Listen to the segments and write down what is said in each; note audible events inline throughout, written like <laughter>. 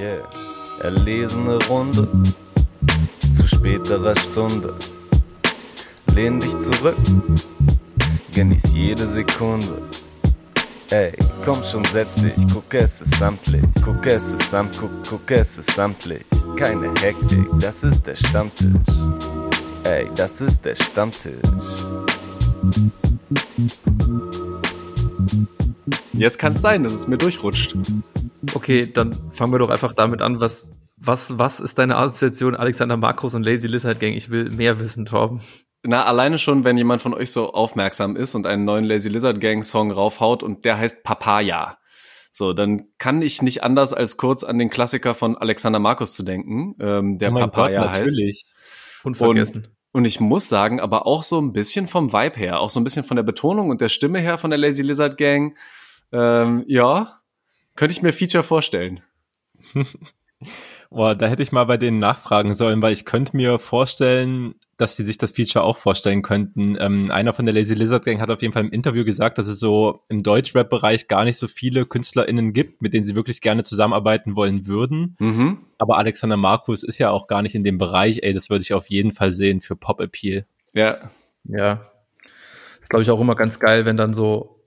Yeah. Erlesene Runde zu späterer Stunde. Lehn dich zurück, genieß jede Sekunde. Ey, komm schon, setz dich, guck es ist samtlich, guck es ist samt, guck, guck es ist samtlich. Keine Hektik, das ist der Stammtisch. Ey, das ist der Stammtisch. Jetzt kann es sein, dass es mir durchrutscht. Okay, dann fangen wir doch einfach damit an, was, was, was ist deine Assoziation Alexander Markus und Lazy Lizard Gang? Ich will mehr wissen, Torben. Na, alleine schon, wenn jemand von euch so aufmerksam ist und einen neuen Lazy Lizard Gang Song raufhaut und der heißt Papaya. So, dann kann ich nicht anders als kurz an den Klassiker von Alexander Markus zu denken, ähm, der Oh Papaya Gott, heißt. natürlich. Unvergessen. Und ich muss sagen, aber auch so ein bisschen vom Vibe her, auch so ein bisschen von der Betonung und der Stimme her von der Lazy Lizard Gang. Ähm, ja, könnte ich mir Feature vorstellen. <laughs> Boah, da hätte ich mal bei denen nachfragen sollen, weil ich könnte mir vorstellen, dass sie sich das Feature auch vorstellen könnten. Ähm, einer von der Lazy Lizard Gang hat auf jeden Fall im Interview gesagt, dass es so im Deutschrap-Bereich gar nicht so viele KünstlerInnen gibt, mit denen sie wirklich gerne zusammenarbeiten wollen würden. Mhm. Aber Alexander Markus ist ja auch gar nicht in dem Bereich. Ey, das würde ich auf jeden Fall sehen für Pop-Appeal. Ja, Ja. Ist, glaube ich, auch immer ganz geil, wenn dann so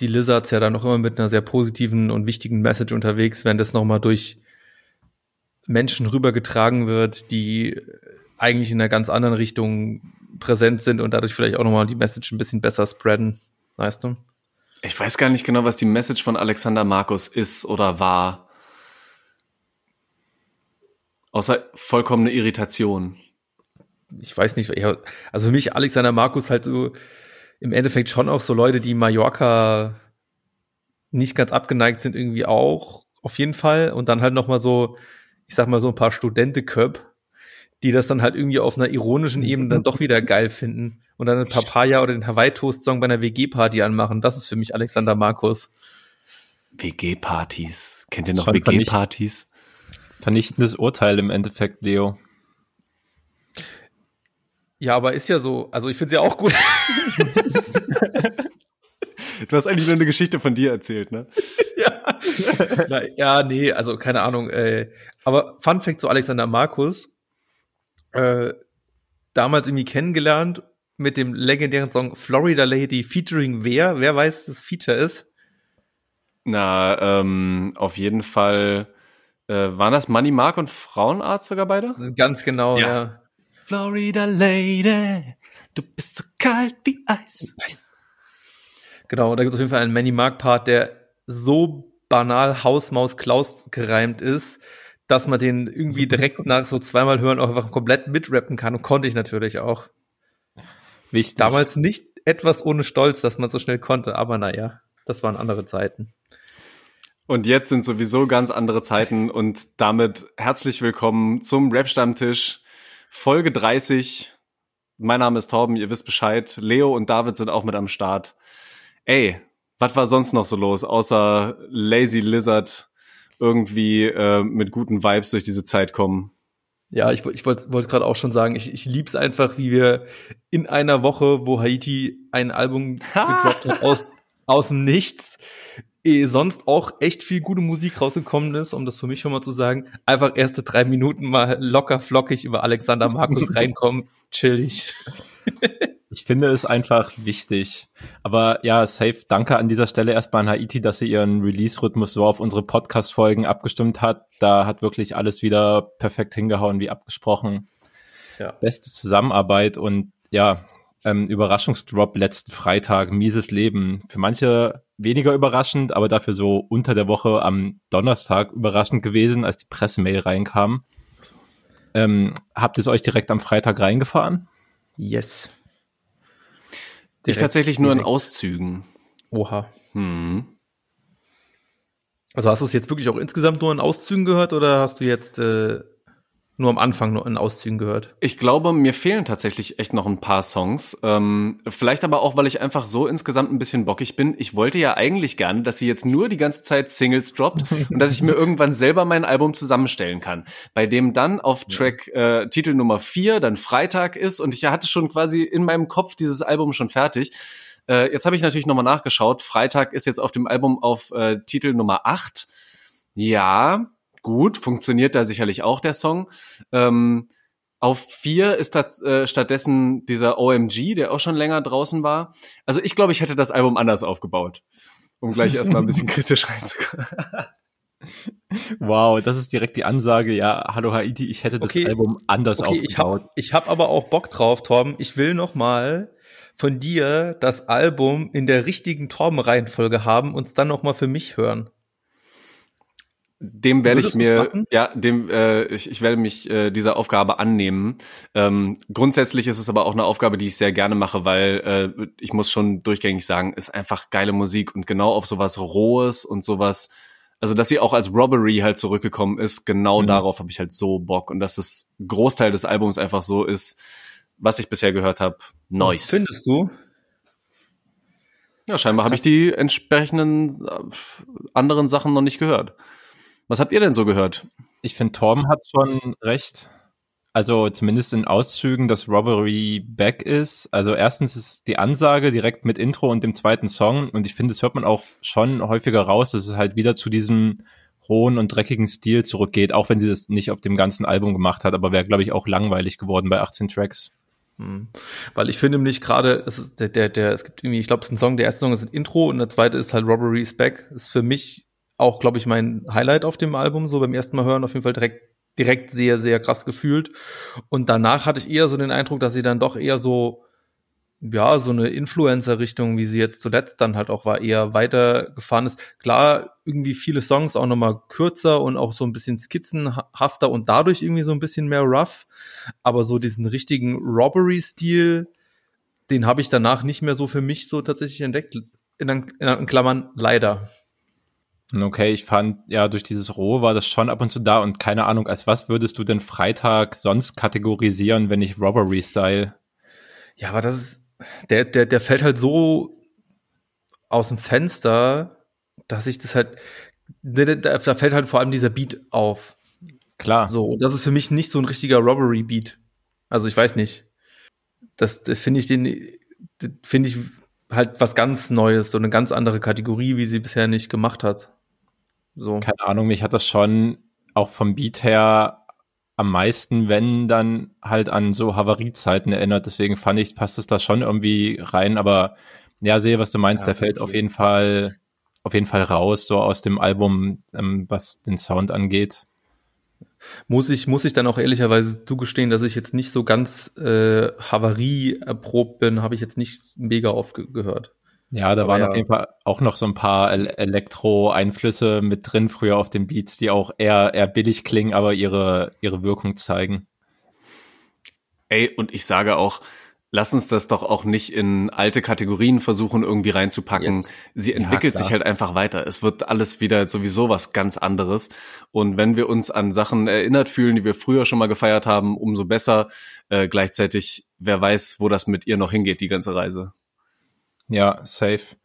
die Lizards ja dann noch immer mit einer sehr positiven und wichtigen Message unterwegs, wenn das nochmal durch Menschen rübergetragen wird, die eigentlich in einer ganz anderen Richtung präsent sind und dadurch vielleicht auch nochmal die Message ein bisschen besser spreaden. Weißt du? ich weiß gar nicht genau, was die Message von Alexander Markus ist oder war. Außer vollkommene Irritation. ich weiß nicht, also für mich Alexander Markus halt so im Endeffekt schon auch so Leute, die Mallorca nicht ganz abgeneigt sind, irgendwie auch, auf jeden Fall. Und dann halt noch mal so, ich sag mal so ein paar Studenteköp, die das dann halt irgendwie auf einer ironischen Ebene dann doch wieder geil finden und dann ein Papaya oder den Hawaii-Toast-Song bei einer WG-Party anmachen. Das ist für mich Alexander Markus. WG-Partys. Kennt ihr noch WG-Partys? Vernichtendes Urteil im Endeffekt, Leo. Ja, aber ist ja so, also ich finde es ja auch gut. <laughs> Du hast eigentlich nur eine Geschichte von dir erzählt, ne? <laughs> ja. Na, ja, nee, also keine Ahnung. Äh, aber Fun Fact zu Alexander Markus. Äh, damals irgendwie kennengelernt mit dem legendären Song Florida Lady featuring wer? Wer weiß, das Feature ist? Na, ähm, auf jeden Fall äh, waren das Money Mark und Frauenarzt sogar beide? Ganz genau, Ja. ja. Florida Lady, du bist so kalt wie Eis. Genau, und da gibt es auf jeden Fall einen Manny Mark Part, der so banal Hausmaus Klaus gereimt ist, dass man den irgendwie direkt <laughs> nach so zweimal hören auch einfach komplett mitrappen kann und konnte ich natürlich auch. Wichtig. Damals nicht etwas ohne Stolz, dass man so schnell konnte, aber naja, das waren andere Zeiten. Und jetzt sind sowieso ganz andere Zeiten und damit herzlich willkommen zum Rap-Stammtisch, Folge 30. Mein Name ist Torben, ihr wisst Bescheid. Leo und David sind auch mit am Start. Ey, was war sonst noch so los, außer Lazy Lizard irgendwie äh, mit guten Vibes durch diese Zeit kommen? Ja, ich, ich wollte wollt gerade auch schon sagen, ich, ich lieb's einfach, wie wir in einer Woche, wo Haiti ein Album <laughs> gedroppt hat aus, aus dem Nichts, eh sonst auch echt viel gute Musik rausgekommen ist, um das für mich schon mal zu sagen, einfach erste drei Minuten mal locker flockig über Alexander Markus <laughs> reinkommen, chillig. Ich finde es einfach wichtig. Aber ja, safe, danke an dieser Stelle erstmal an Haiti, dass sie ihren Release-Rhythmus so auf unsere Podcast-Folgen abgestimmt hat. Da hat wirklich alles wieder perfekt hingehauen, wie abgesprochen. Ja. Beste Zusammenarbeit und ja, ähm, Überraschungsdrop letzten Freitag, mieses Leben. Für manche weniger überraschend, aber dafür so unter der Woche am Donnerstag überraschend gewesen, als die Pressemail reinkam. Ähm, habt ihr es euch direkt am Freitag reingefahren? Yes. Ich Direkt tatsächlich nur in. Auszügen. Oha. Hm. Also hast du es jetzt wirklich auch insgesamt nur in Auszügen gehört oder hast du jetzt äh, nur am Anfang nur in Auszügen gehört? Ich glaube, mir fehlen tatsächlich echt noch ein paar Songs. Ähm, vielleicht aber auch, weil ich einfach so insgesamt ein bisschen bockig bin. Ich wollte ja eigentlich gerne, dass sie jetzt nur die ganze Zeit Singles droppt <laughs> und dass ich mir irgendwann selber mein Album zusammenstellen kann. Bei dem dann auf Track äh, Titel Nummer vier dann Freitag ist und ich hatte schon quasi in meinem Kopf dieses Album schon fertig. Äh, jetzt habe ich natürlich nochmal nachgeschaut. Freitag ist jetzt auf dem Album auf äh, Titel Nummer acht. Ja, gut, funktioniert da sicherlich auch der Song. Ähm, auf vier ist das, äh, stattdessen dieser OMG, der auch schon länger draußen war. Also ich glaube, ich hätte das Album anders aufgebaut, um gleich erstmal ein bisschen <laughs> kritisch reinzukommen. <laughs> Wow, das ist direkt die Ansage. Ja, hallo Haiti, ich hätte das Okay. Album anders Okay, ich aufgebaut. habe ich hab aber auch Bock drauf, Torben. Ich will noch mal von dir das Album in der richtigen Torben-Reihenfolge haben und es dann noch mal für mich hören. Dem werde ich mir, ja, dem, äh, ich, ich werde mich äh, dieser Aufgabe annehmen. Ähm, grundsätzlich ist es aber auch eine Aufgabe, die ich sehr gerne mache, weil äh, ich muss schon durchgängig sagen, ist einfach geile Musik und genau auf sowas Rohes und sowas, also dass sie auch als Robbery halt zurückgekommen ist, genau Mhm. darauf habe ich halt so Bock und dass das Großteil des Albums einfach so ist, was ich bisher gehört habe, nice. Findest du? Ja, scheinbar habe ich die entsprechenden äh, anderen Sachen noch nicht gehört. Was habt ihr denn so gehört? Ich finde, Torben hat schon recht. Also zumindest in Auszügen, dass Robbery back ist. Also erstens ist die Ansage direkt mit Intro und dem zweiten Song. Und ich finde, das hört man auch schon häufiger raus, dass es halt wieder zu diesem rohen und dreckigen Stil zurückgeht, auch wenn sie das nicht auf dem ganzen Album gemacht hat. Aber wäre, glaube ich, auch langweilig geworden bei 18 Tracks. Hm. Weil ich finde nämlich gerade, es ist der, der, der, es gibt irgendwie, ich glaube, es ist ein Song, der erste Song ist ein Intro und der zweite ist halt Robbery is Back. Ist für mich auch, glaube ich, mein Highlight auf dem Album, so beim ersten Mal hören, auf jeden Fall direkt, direkt sehr, sehr krass gefühlt. Und danach hatte ich eher so den Eindruck, dass sie dann doch eher so, ja, so eine Influencer-Richtung, wie sie jetzt zuletzt dann halt auch war, eher weitergefahren ist. Klar, irgendwie viele Songs auch nochmal kürzer und auch so ein bisschen skizzenhafter und dadurch irgendwie so ein bisschen mehr rough. Aber so diesen richtigen Robbery-Stil, den habe ich danach nicht mehr so für mich so tatsächlich entdeckt. In, in Klammern, leider. Okay, ich fand, ja, durch dieses Roh war das schon ab und zu da und keine Ahnung, als was würdest du denn Freitag sonst kategorisieren, wenn nicht Robbery-Style? Ja, aber das ist, der, der, der fällt halt so aus dem Fenster, dass ich das halt, da, da da fällt halt vor allem dieser Beat auf. Klar. So, das ist für mich nicht so ein richtiger Robbery-Beat. Also ich weiß nicht. Das, das finde ich den, finde ich halt was ganz Neues, so eine ganz andere Kategorie, wie sie bisher nicht gemacht hat. So. keine Ahnung, mich hat das schon auch vom Beat her am meisten, wenn dann halt an so Havariezeiten erinnert. Deswegen fand ich, passt es da schon irgendwie rein. Aber ja, sehe, was du meinst. Ja, Der fällt auf jeden Fall, auf jeden Fall raus, so aus dem Album, ähm, was den Sound angeht. Muss ich, muss ich dann auch ehrlicherweise zugestehen, dass ich jetzt nicht so ganz äh, Havarie erprobt bin, habe ich jetzt nicht mega oft ge gehört. Ja, da Aber waren ja. auf jeden Fall auch noch so ein paar El Elektro-Einflüsse mit drin früher auf den Beats, die auch eher, eher billig klingen, aber ihre, ihre Wirkung zeigen. Ey, und ich sage auch, lass uns das doch auch nicht in alte Kategorien versuchen, irgendwie reinzupacken. Yes. Sie entwickelt klar. sich halt einfach weiter. Es wird alles wieder sowieso was ganz anderes. Und wenn wir uns an Sachen erinnert fühlen, die wir früher schon mal gefeiert haben, umso besser. Äh, gleichzeitig, wer weiß, wo das mit ihr noch hingeht, die ganze Reise. Ja, safe.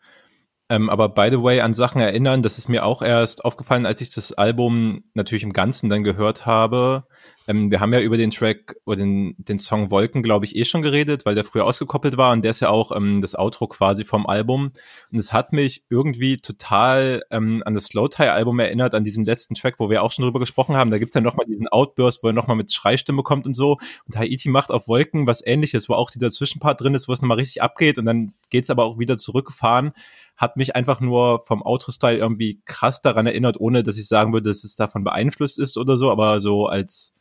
Ähm, aber by the way, an Sachen erinnern, das ist mir auch erst aufgefallen, als ich das Album natürlich im Ganzen dann gehört habe. Ähm, wir haben ja über den Track oder den, den Song Wolken, glaube ich, eh schon geredet, weil der früher ausgekoppelt war und der ist ja auch ähm, das Outro quasi vom Album. Und es hat mich irgendwie total ähm, an das Slow-Tie-Album erinnert, an diesem letzten Track, wo wir auch schon drüber gesprochen haben. Da gibt's ja nochmal diesen Outburst, wo er nochmal mit Schreistimme kommt und so. Und Haiti macht auf Wolken was ähnliches, wo auch dieser Zwischenpart drin ist, wo es nochmal richtig abgeht und dann geht's aber auch wieder zurückgefahren. Hat mich einfach nur vom Outro-Style irgendwie krass daran erinnert, ohne dass ich sagen würde, dass es davon beeinflusst ist oder so, aber so als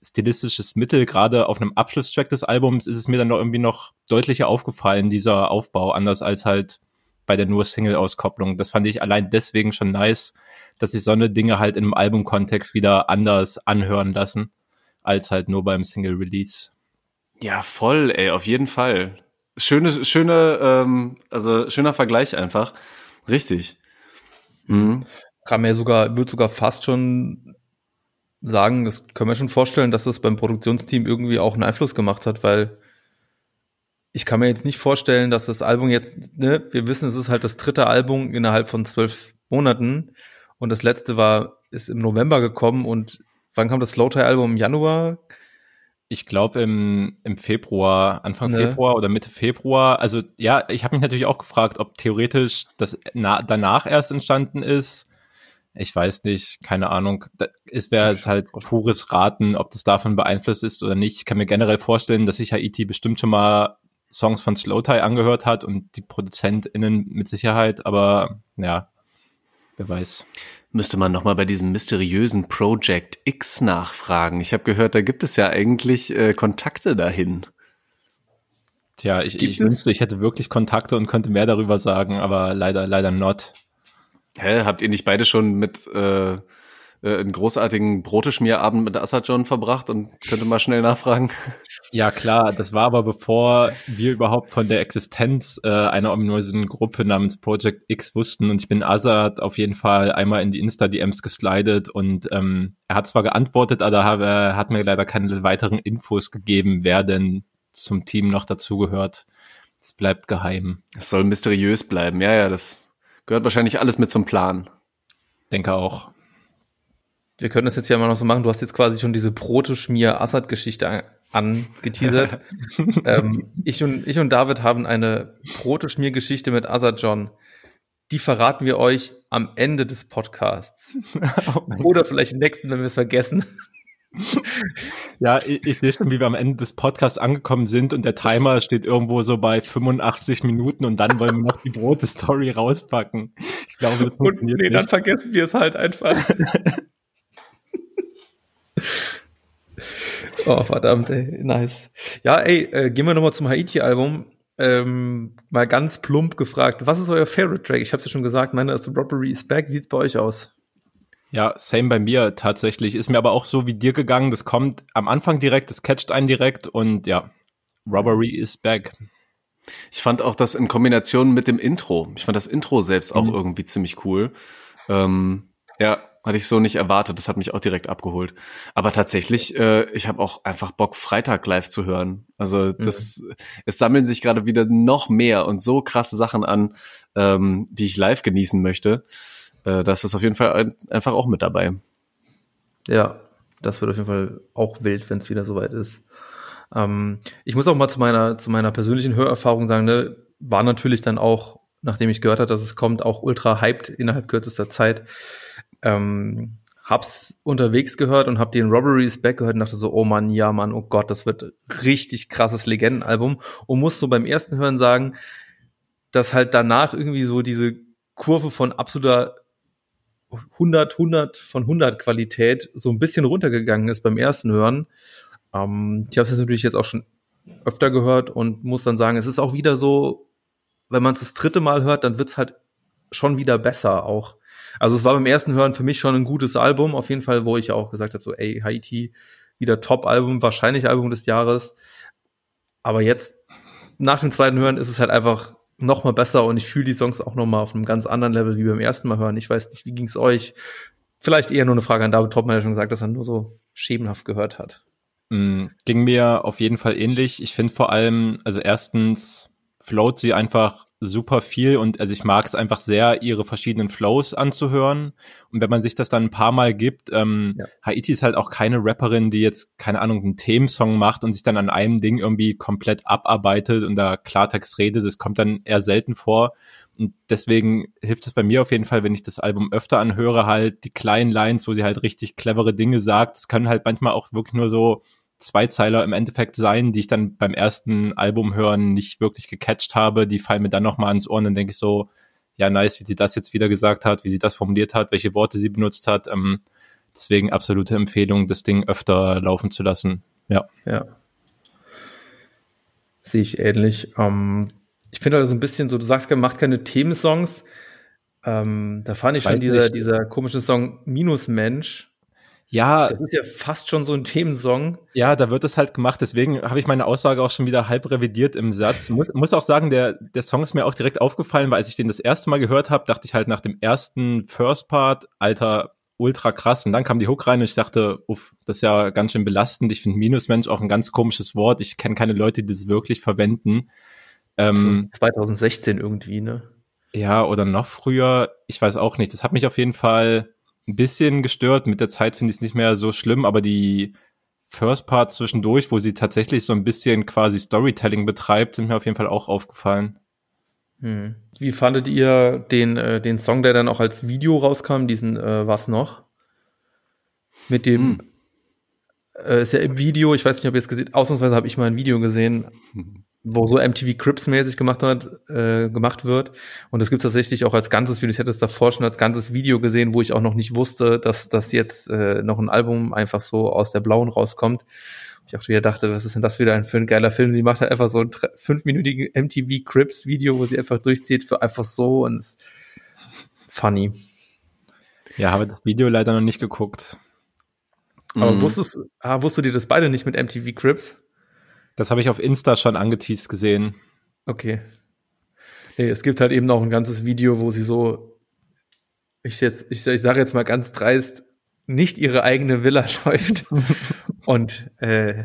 stilistisches Mittel, gerade auf einem Abschlusstrack des Albums, ist es mir dann noch irgendwie noch deutlicher aufgefallen, dieser Aufbau, anders als halt bei der nur Single-Auskopplung. Das fand ich allein deswegen schon nice, dass sich so eine Dinge halt im Albumkontext wieder anders anhören lassen, als halt nur beim Single-Release. Ja, voll, ey, auf jeden Fall. Schöne, schöne, ähm, also schöner Vergleich einfach. Richtig. Mhm. Kann mir sogar, wird sogar fast schon sagen, das können wir schon vorstellen, dass das beim Produktionsteam irgendwie auch einen Einfluss gemacht hat, weil ich kann mir jetzt nicht vorstellen, dass das Album jetzt, ne, wir wissen, es ist halt das dritte Album innerhalb von zwölf Monaten und das letzte war, ist im November gekommen und wann kam das Slowtie-Album? Im Januar? Ich glaube im, im Februar, Anfang Ne. Februar oder Mitte Februar. Also ja, ich habe mich natürlich auch gefragt, ob theoretisch das na, danach erst entstanden ist. ich weiß nicht, keine Ahnung. Es wäre jetzt halt pures Raten, ob das davon beeinflusst ist oder nicht. Ich kann mir generell vorstellen, dass sich Haiti bestimmt schon mal Songs von Slow Tie angehört hat und die ProduzentInnen mit Sicherheit, aber ja, wer weiß. Müsste man nochmal bei diesem mysteriösen Project X nachfragen. Ich habe gehört, da gibt es ja eigentlich äh, Kontakte dahin. Tja, ich, ich wünschte, ich hätte wirklich Kontakte und könnte mehr darüber sagen, aber leider, leider not. Hä, habt ihr nicht beide schon mit äh, äh, einen großartigen Broteschmierabend mit Assad John verbracht und könnte mal schnell nachfragen? Ja, klar, das war aber bevor wir überhaupt von der Existenz äh, einer ominösen Gruppe namens Project X wussten und ich bin Assad auf jeden Fall einmal in die Insta-DMs geslidet und ähm, er hat zwar geantwortet, aber er hat mir leider keine weiteren Infos gegeben, wer denn zum Team noch dazugehört. Es bleibt geheim. Es soll mysteriös bleiben, ja, ja, das Gehört wahrscheinlich alles mit zum Plan. Denke auch. Wir können das jetzt ja mal noch so machen. Du hast jetzt quasi schon diese Protoschmier-Assad-Geschichte angeteasert. <laughs> ähm, ich, und, ich und David haben eine Protoschmier-Geschichte mit Assad John. Die verraten wir euch am Ende des Podcasts. <laughs> oh Oder vielleicht im nächsten, wenn wir es vergessen ja, ich, ich sehe schon, wie wir am Ende des Podcasts angekommen sind und der Timer steht irgendwo so bei 85 Minuten und dann wollen wir noch die Brote-Story rauspacken. Ich glaube, das und nee, nicht. dann vergessen wir es halt einfach. <laughs> oh, verdammt, ey, nice. Ja, ey, äh, gehen wir nochmal zum Haiti-Album. Ähm, mal ganz plump gefragt, was ist euer Favorite Track? Ich habe es ja schon gesagt, meine ist Robbery is Back. Wie sieht's bei euch aus? Ja, same bei mir tatsächlich. Ist mir aber auch so wie dir gegangen. Das kommt am Anfang direkt, das catcht einen direkt und ja, Robbery is back. Ich fand auch das in Kombination mit dem Intro. Ich fand das Intro selbst auch mhm. irgendwie ziemlich cool. Ähm, ja, hatte ich so nicht erwartet. Das hat mich auch direkt abgeholt. Aber tatsächlich, äh, ich habe auch einfach Bock, Freitag live zu hören. Also das, mhm. es sammeln sich gerade wieder noch mehr und so krasse Sachen an, ähm, die ich live genießen möchte äh, das ist auf jeden Fall ein, einfach auch mit dabei. Ja, das wird auf jeden Fall auch wild, wenn es wieder soweit ist. Ähm, ich muss auch mal zu meiner, zu meiner persönlichen Hörerfahrung sagen, ne, war natürlich dann auch, nachdem ich gehört habe, dass es kommt, auch ultra hyped innerhalb kürzester Zeit. Ähm, hab's unterwegs gehört und hab den Robberies Back gehört und dachte so, oh Mann, ja Mann, oh Gott, das wird richtig krasses Legendenalbum und muss so beim ersten Hören sagen, dass halt danach irgendwie so diese Kurve von absoluter 100, 100 von 100 Qualität so ein bisschen runtergegangen ist beim ersten Hören. Ähm, ich habe es natürlich jetzt auch schon öfter gehört und muss dann sagen, es ist auch wieder so, wenn man es das dritte Mal hört, dann wird's halt schon wieder besser auch. Also es war beim ersten Hören für mich schon ein gutes Album, auf jeden Fall, wo ich auch gesagt habe, so, ey, Haiti, wieder Top-Album, wahrscheinlich Album des Jahres. Aber jetzt, nach dem zweiten Hören, ist es halt einfach noch mal besser und ich fühle die Songs auch noch mal auf einem ganz anderen Level wie beim ersten Mal hören. Ich weiß nicht, wie ging's euch? Vielleicht eher nur eine Frage an David Topman, der schon gesagt, dass er nur so schemenhaft gehört hat. Mm, ging mir auf jeden Fall ähnlich. Ich finde vor allem, also erstens float sie einfach super viel und also ich mag es einfach sehr, ihre verschiedenen Flows anzuhören. Und wenn man sich das dann ein paar Mal gibt, ähm, ja. Haiti ist halt auch keine Rapperin, die jetzt, keine Ahnung, einen Themensong macht und sich dann an einem Ding irgendwie komplett abarbeitet und da Klartext redet. Das kommt dann eher selten vor. Und deswegen hilft es bei mir auf jeden Fall, wenn ich das Album öfter anhöre, halt die kleinen Lines, wo sie halt richtig clevere Dinge sagt. Das können halt manchmal auch wirklich nur so Zweizeiler im Endeffekt sein, die ich dann beim ersten Album hören nicht wirklich gecatcht habe. Die fallen mir dann nochmal ans Ohr und dann denke ich so, ja, nice, wie sie das jetzt wieder gesagt hat, wie sie das formuliert hat, welche Worte sie benutzt hat. Ähm, deswegen absolute Empfehlung, das Ding öfter laufen zu lassen. Ja. Ja. Sehe ich ähnlich. Ähm, ich finde halt so ein bisschen so, du sagst, macht keine Themensongs. Ähm, da fand ich, ich schon dieser, dieser komische Song Minusmensch ja. Das ist ja fast schon so ein Themensong. Ja, da wird es halt gemacht. Deswegen habe ich meine Aussage auch schon wieder halb revidiert im Satz. Muss, muss auch sagen, der, der Song ist mir auch direkt aufgefallen, weil als ich den das erste Mal gehört habe, dachte ich halt nach dem ersten First Part, alter, ultra krass. Und dann kam die Hook rein und ich dachte, uff, das ist ja ganz schön belastend. Ich finde Minusmensch auch ein ganz komisches Wort. Ich kenne keine Leute, die das wirklich verwenden. Ähm, 2016 irgendwie, ne? Ja, oder noch früher. Ich weiß auch nicht. Das hat mich auf jeden Fall ein bisschen gestört. Mit der Zeit finde ich es nicht mehr so schlimm, aber die First Part zwischendurch, wo sie tatsächlich so ein bisschen quasi Storytelling betreibt, sind mir auf jeden Fall auch aufgefallen. Hm. Wie fandet ihr den, äh, den Song, der dann auch als Video rauskam, diesen äh, Was noch? Mit dem, Hm. äh, ist ja im Video, ich weiß nicht, ob ihr es gesehen ausnahmsweise habe ich mal ein Video gesehen, <laughs> wo so MTV Crips mäßig gemacht hat, äh, gemacht wird. Und das gibt es tatsächlich auch als ganzes Video. Ich hätte es davor schon als ganzes Video gesehen, wo ich auch noch nicht wusste, dass das jetzt äh, noch ein Album einfach so aus der Blauen rauskommt. Ich auch wieder dachte, was ist denn das wieder ein für ein geiler Film? Sie macht halt einfach so ein fünfminütigen MTV Crips Video, wo sie einfach durchzieht für einfach so und ist funny. Ja, habe das Video leider noch nicht geguckt. Aber Mhm. wusstest, ah, wusstet ihr das beide nicht mit MTV Crips? Das habe ich auf Insta schon angeteased gesehen. Okay. Nee, es gibt halt eben auch ein ganzes Video, wo sie so, ich jetzt, ich, ich sage jetzt mal ganz dreist, nicht ihre eigene Villa <laughs> läuft <laughs> und äh,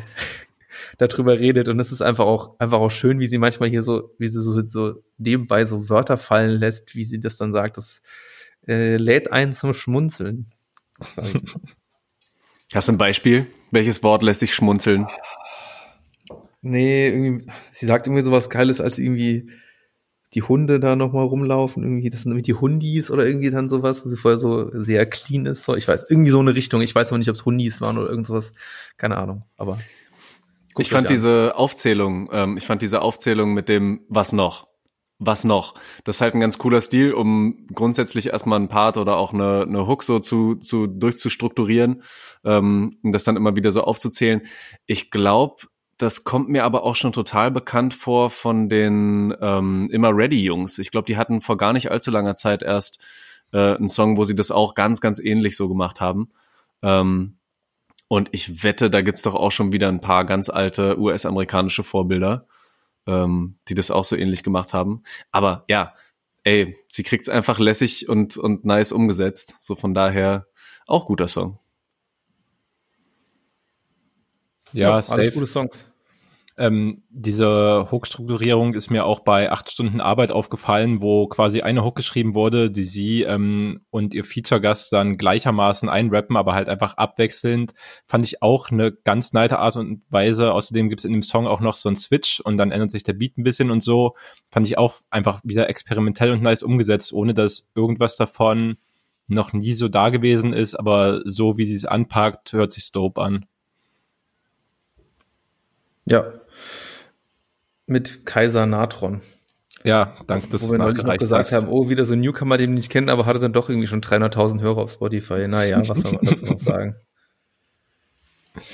darüber redet. Und es ist einfach auch, einfach auch schön, wie sie manchmal hier so, wie sie so, so nebenbei so Wörter fallen lässt, wie sie das dann sagt. Das äh, lädt einen zum Schmunzeln. <laughs> Hast du ein Beispiel? Welches Wort lässt sich schmunzeln? Nee, irgendwie, sie sagt irgendwie sowas Geiles, als irgendwie die Hunde da nochmal rumlaufen, irgendwie, das sind irgendwie die Hundis oder irgendwie dann sowas, wo sie vorher so sehr clean ist, so, ich weiß, irgendwie so eine Richtung, ich weiß aber nicht, ob es Hundis waren oder irgend sowas, keine Ahnung, aber. Ich fand an. diese Aufzählung, ähm, ich fand diese Aufzählung mit dem Was noch? Was noch? Das ist halt ein ganz cooler Stil, um grundsätzlich erstmal einen Part oder auch eine, eine Hook so zu, zu durchzustrukturieren ähm, und das dann immer wieder so aufzuzählen. Ich glaube, das kommt mir aber auch schon total bekannt vor von den ähm, Immer Ready Jungs. Ich glaube, die hatten vor gar nicht allzu langer Zeit erst äh, einen Song, wo sie das auch ganz, ganz ähnlich so gemacht haben. Ähm, und ich wette, da gibt's doch auch schon wieder ein paar ganz alte US-amerikanische Vorbilder, ähm, die das auch so ähnlich gemacht haben. Aber ja, ey, sie kriegt's einfach lässig und, und nice umgesetzt. So von daher auch guter Song. Ja, alles safe. gute Songs. Ähm, diese Hook-Strukturierung ist mir auch bei acht Stunden Arbeit aufgefallen, wo quasi eine Hook geschrieben wurde, die sie ähm, und ihr Feature-Gast dann gleichermaßen einrappen, aber halt einfach abwechselnd. Fand ich auch eine ganz neite Art und Weise. Außerdem gibt es in dem Song auch noch so einen Switch und dann ändert sich der Beat ein bisschen und so. Fand ich auch einfach wieder experimentell und nice umgesetzt, ohne dass irgendwas davon noch nie so da gewesen ist, aber so wie sie es anpackt, hört sich dope an. Ja. Mit Kaiser Natron. Ja, danke, dass Wo wir neulich noch gesagt hast. haben, oh, wieder so ein Newcomer, den wir nicht kennen, aber hatte dann doch irgendwie schon 300.000 Hörer auf Spotify. Naja, was soll man dazu noch sagen? <laughs>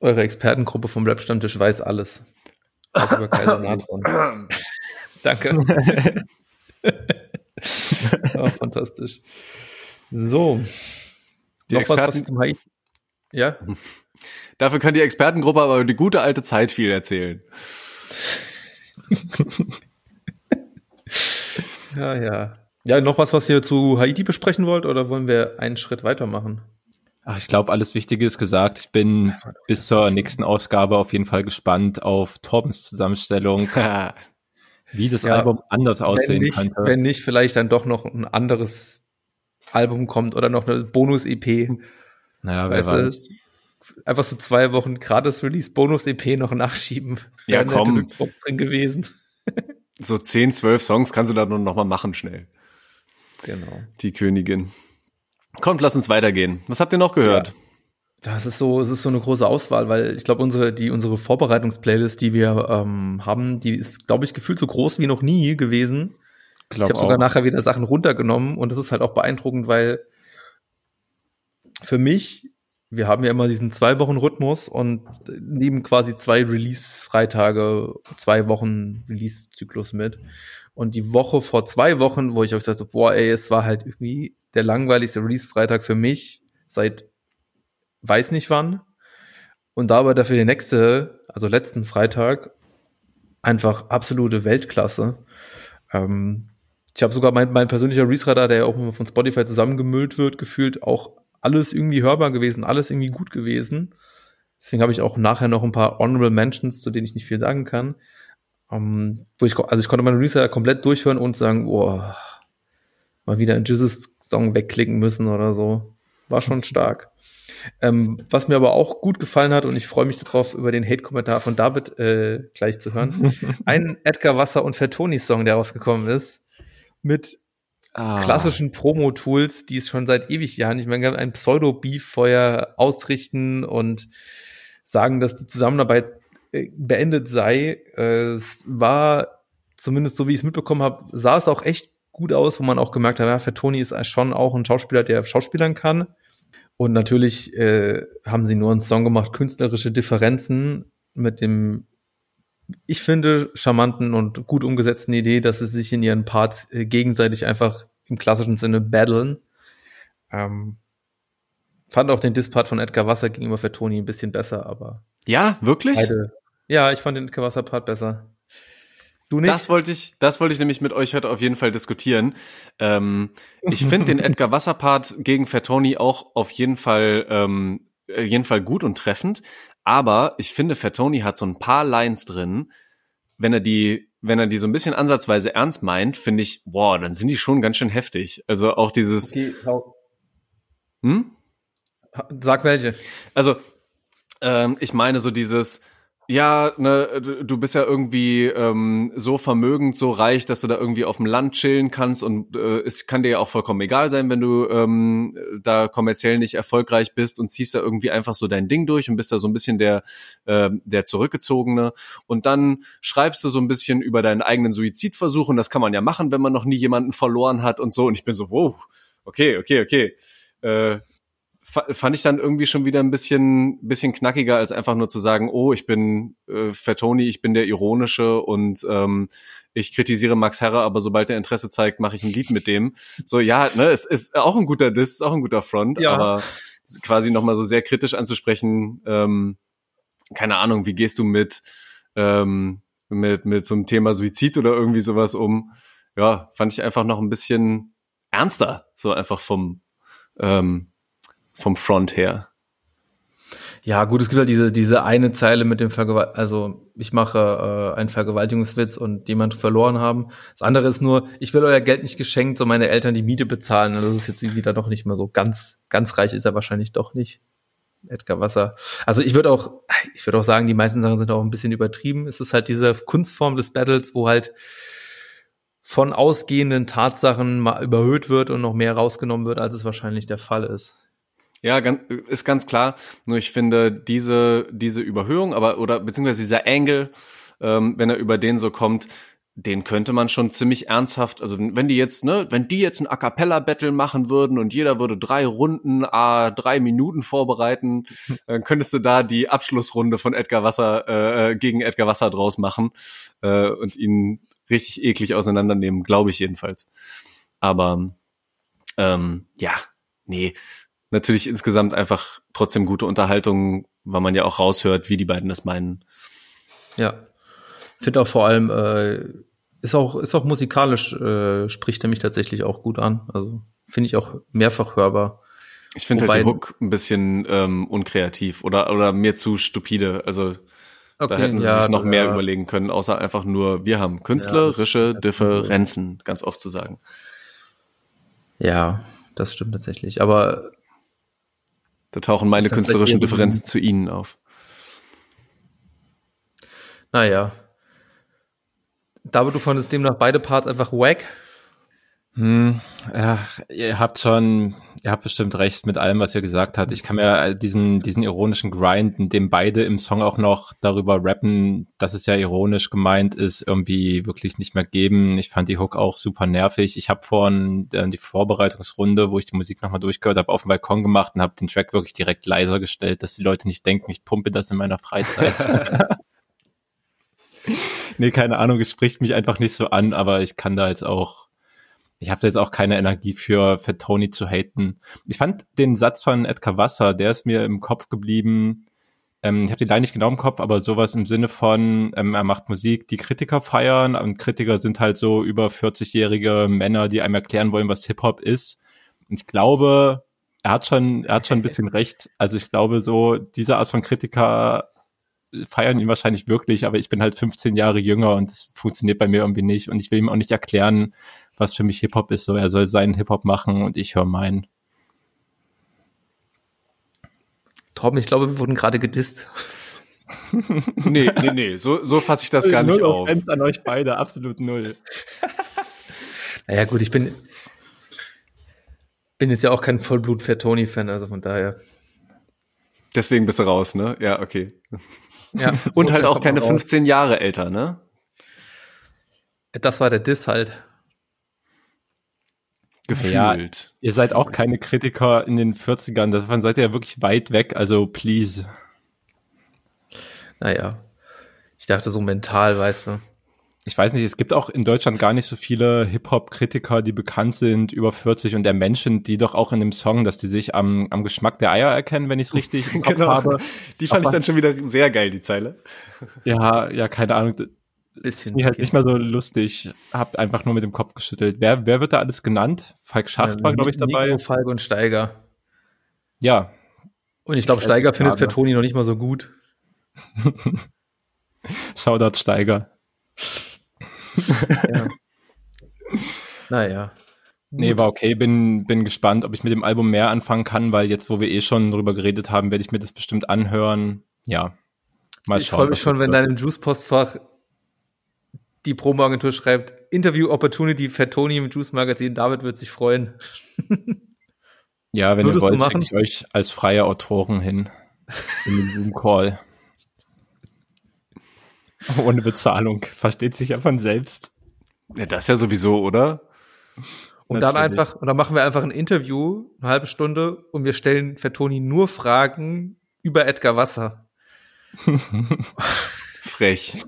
Eure Expertengruppe vom Rap-Stammtisch weiß alles. Auch über Kaiser <laughs> Natron. <clears throat> Danke. <laughs> oh, fantastisch. So. Die noch was, was Experten- zum Haiti? Ja? Dafür kann die Expertengruppe aber über die gute alte Zeit viel erzählen. Ja, ja. Ja, noch was, was ihr zu Haiti besprechen wollt, oder wollen wir einen Schritt weitermachen? Ach, ich glaube, alles Wichtige ist gesagt. Ich bin bis zur nächsten Ausgabe auf jeden Fall gespannt auf Torbens Zusammenstellung, <laughs> wie das Ja, Album anders wenn aussehen nicht, könnte. wenn nicht, vielleicht dann doch noch ein anderes Album kommt oder noch eine Bonus-EP. naja, wer Weißt weiß. du, einfach so zwei Wochen Gratis-Release, Bonus-EP noch nachschieben. Ja, Wären komm. drin gewesen. <laughs> So 10, 12 Songs kannst du da nur noch mal machen schnell. Genau. Die Königin. Kommt, lass uns weitergehen. Was habt ihr noch gehört? Das ist so, es ist so eine große Auswahl, weil ich glaube, unsere, die, unsere Vorbereitungsplaylist, die wir ähm, haben, die ist, glaube ich, gefühlt so groß wie noch nie gewesen. Ich Glaub habe sogar nachher wieder Sachen runtergenommen und das ist halt auch beeindruckend, weil für mich, wir haben ja immer diesen zwei Wochen Rhythmus und nehmen quasi zwei Release-Freitage, zwei Wochen Release-Zyklus mit. Und die Woche vor zwei Wochen, wo ich auch gesagt habe, boah, ey, es war halt irgendwie der langweiligste Release-Freitag für mich seit weiß nicht wann. Und da aber dafür der nächste, also letzten Freitag, einfach absolute Weltklasse. Ähm, ich habe sogar mein, mein persönlicher Release-Radar, der ja auch immer von Spotify zusammengemüllt wird, gefühlt auch alles irgendwie hörbar gewesen, alles irgendwie gut gewesen. Deswegen habe ich auch nachher noch ein paar Honorable Mentions, zu denen ich nicht viel sagen kann. Ähm, wo ich, also ich konnte meinen Release komplett durchhören und sagen, boah, mal wieder einen Jesus-Song wegklicken müssen oder so. War schon stark. Ähm, was mir aber auch gut gefallen hat, und ich freue mich darauf, über den Hate-Kommentar von David äh, gleich zu hören, <laughs> ein Edgar Wasser und Fertoni-Song, der rausgekommen ist, mit ah. klassischen Promo-Tools, die es schon seit ewig Jahren nicht mehr ein Pseudo-Beef vorher ausrichten und sagen, dass die Zusammenarbeit äh, beendet sei. Äh, es war, zumindest so wie ich es mitbekommen habe, sah es auch echt gut aus, wo man auch gemerkt hat, ja, Fertoni ist schon auch ein Schauspieler, der Schauspielern kann. Und natürlich äh, haben sie nur einen Song gemacht, künstlerische Differenzen mit dem, ich finde, charmanten und gut umgesetzten Idee, dass sie sich in ihren Parts äh, gegenseitig einfach im klassischen Sinne battlen. Ähm, fand auch den Dispart von Edgar Wasser gegenüber Fertoni ein bisschen besser, aber. Ja, wirklich? Beide, ja, ich fand den Edgar Wasser Part besser. Du nicht? Das wollte ich, das wollte ich nämlich mit euch heute auf jeden Fall diskutieren. Ähm, ich finde den Edgar Wasser Part gegen Fertoni auch auf jeden Fall, ähm, jeden Fall gut und treffend. Aber ich finde, Fertoni hat so ein paar Lines drin. Wenn er die, wenn er die so ein bisschen ansatzweise ernst meint, finde ich, boah, dann sind die schon ganz schön heftig. Also auch dieses. Okay, hm? Sag welche. Also, ähm, ich meine so dieses, ja, ne, du bist ja irgendwie ähm, so vermögend, so reich, dass du da irgendwie auf dem Land chillen kannst und äh, es kann dir ja auch vollkommen egal sein, wenn du ähm, da kommerziell nicht erfolgreich bist und ziehst da irgendwie einfach so dein Ding durch und bist da so ein bisschen der äh, der zurückgezogene und dann schreibst du so ein bisschen über deinen eigenen Suizidversuch und das kann man ja machen, wenn man noch nie jemanden verloren hat und so und ich bin so, wow, okay, okay, okay. Äh, fand ich dann irgendwie schon wieder ein bisschen, bisschen knackiger, als einfach nur zu sagen, oh, ich bin äh, Fettoni, ich bin der Ironische und ähm, ich kritisiere Max Herre, aber sobald er Interesse zeigt, mache ich ein Lied mit dem. So, ja, ne, es ist auch ein guter Diss, ist auch ein guter Front, ja. aber quasi nochmal so sehr kritisch anzusprechen, ähm, keine Ahnung, wie gehst du mit, ähm, mit, mit so einem Thema Suizid oder irgendwie sowas um? Ja, fand ich einfach noch ein bisschen ernster, so einfach vom, ähm, vom Front her. Ja, gut, es gibt halt diese, diese eine Zeile mit dem Vergewalt, also ich mache äh, einen Vergewaltigungswitz und jemand verloren haben. Das andere ist nur, ich will euer Geld nicht geschenkt, so meine Eltern die Miete bezahlen. Also das ist jetzt wieder doch nicht mehr so ganz, ganz reich ist er wahrscheinlich doch nicht. Edgar Wasser. Also ich würde auch, ich würde auch sagen, die meisten Sachen sind auch ein bisschen übertrieben. Es ist halt diese Kunstform des Battles, wo halt von ausgehenden Tatsachen mal überhöht wird und noch mehr rausgenommen wird, als es wahrscheinlich der Fall ist. Ja, ist ganz klar. Nur ich finde diese diese Überhöhung, aber oder beziehungsweise dieser Angle, ähm, wenn er über den so kommt, den könnte man schon ziemlich ernsthaft, also wenn die jetzt, ne, wenn die jetzt ein A cappella Battle machen würden und jeder würde drei Runden, a drei Minuten vorbereiten, <laughs> dann könntest du da die Abschlussrunde von Edgar Wasser äh, gegen Edgar Wasser draus machen äh, und ihn richtig eklig auseinandernehmen, glaube ich jedenfalls. Aber ähm, ja, nee, natürlich insgesamt einfach trotzdem gute Unterhaltung, weil man ja auch raushört, wie die beiden das meinen. Ja. Finde auch vor allem, äh, ist auch, ist auch musikalisch, äh, spricht er mich tatsächlich auch gut an. Also finde ich auch mehrfach hörbar. Ich finde halt die Hook ein bisschen ähm, unkreativ oder, oder mir zu stupide. Also okay, da hätten sie ja, sich noch mehr ja. überlegen können, außer einfach nur, wir haben künstlerische ja, Differenzen, ganz oft zu sagen. Ja, das stimmt tatsächlich. Aber da tauchen meine künstlerischen Differenzen zu Ihnen auf. Naja. David, du fandest demnach beide Parts einfach wack? Hm, ja, ihr habt schon, ihr habt bestimmt recht mit allem, was ihr gesagt habt. Ich kann mir diesen, diesen ironischen Grind, in dem beide im Song auch noch darüber rappen, dass es ja ironisch gemeint ist, irgendwie wirklich nicht mehr geben. Ich fand die Hook auch super nervig. Ich habe vorhin äh, die Vorbereitungsrunde, wo ich die Musik nochmal durchgehört habe, auf dem Balkon gemacht und habe den Track wirklich direkt leiser gestellt, dass die Leute nicht denken, ich pumpe das in meiner Freizeit. <laughs> nee, keine Ahnung, es spricht mich einfach nicht so an, aber ich kann da jetzt auch ich habe da jetzt auch keine Energie für, für Tony zu haten. Ich fand den Satz von Edgar Wasser, der ist mir im Kopf geblieben. Ähm, ich habe die Line nicht genau im Kopf, aber sowas im Sinne von, ähm, er macht Musik, die Kritiker feiern. Und Kritiker sind halt so über 40-jährige Männer, die einem erklären wollen, was Hip-Hop ist. Und ich glaube, er hat schon, er hat schon ein bisschen <laughs> recht. Also ich glaube so, diese Art von Kritiker feiern ihn wahrscheinlich wirklich, aber ich bin halt 15 Jahre jünger und es funktioniert bei mir irgendwie nicht. Und ich will ihm auch nicht erklären, was für mich Hip-Hop ist. So, er soll seinen Hip-Hop machen und ich höre meinen. Torben, ich glaube, wir wurden gerade gedisst. <laughs> nee, nee, nee, so, so fasse ich das gar nicht null auf. Offense an euch beide, absolut null. <laughs> Naja, gut, ich bin, bin jetzt ja auch kein Vollblut-Fair-Tony-Fan, also von daher. Deswegen bist du raus, ne? Ja, okay. Ja, Und halt auch keine man raus. 15 Jahre älter, ne? Das war der Diss halt. Gefühlt. Ihr seid auch keine Kritiker in den 40ern, davon seid ihr ja wirklich weit weg, also please. Naja. Ich dachte so mental, weißt du. Ich weiß nicht, es gibt auch in Deutschland gar nicht so viele Hip-Hop-Kritiker, die bekannt sind, über 40 und der Menschen, die doch auch in dem Song, dass die sich am, am Geschmack der Eier erkennen, wenn ich es richtig im <laughs> Kopf Genau. habe. Die fand ich Aber- dann schon wieder sehr geil, die Zeile. Ja, ja, keine Ahnung. Bisschen. Die halt nicht mehr so lustig. Hab einfach nur mit dem Kopf geschüttelt. Wer, wer wird da alles genannt? Falk Schacht war, glaube ich, dabei. Nico, Falk und Steiger. Ja, Und ich glaube, Steiger findet schade. Fettoni noch nicht mal so gut. <laughs> Shoutout Steiger. <laughs> Ja. naja. Nee, war okay. Bin, bin gespannt, ob ich mit dem Album mehr anfangen kann, weil jetzt, wo wir eh schon drüber geredet haben, werde ich mir das bestimmt anhören. Ja. Mal Ich schauen. freue mich schon, wenn wird. im Juice-Postfach die Promo-Agentur schreibt, Interview Opportunity Fettoni im Juice-Magazin. David wird sich freuen. <laughs> Ja, wenn Würdest ihr wollt, schicke ich euch als freie Autoren hin. In den Zoom Call. <laughs> Ohne Bezahlung. Versteht sich ja von selbst. Ja, das ja sowieso, oder? Und dann Natürlich. einfach, und dann machen wir einfach ein Interview, eine halbe Stunde, und wir stellen Fettoni nur Fragen über Edgar Wasser. <laughs> Frech.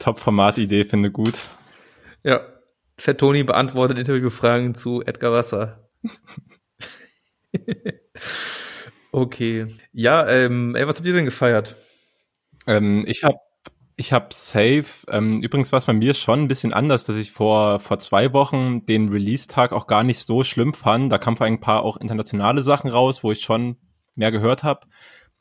Top-Format-Idee, finde gut. Ja. Fettoni beantwortet Interviewfragen zu Edgar Wasser. <laughs> okay. Ja, ähm, ey, was habt ihr denn gefeiert? Ähm, ich habe ich hab Safe, ähm, übrigens war es bei mir schon ein bisschen anders, dass ich vor, vor zwei Wochen den Release-Tag auch gar nicht so schlimm fand. Da kamen vor allem ein paar auch internationale Sachen raus, wo ich schon mehr gehört habe.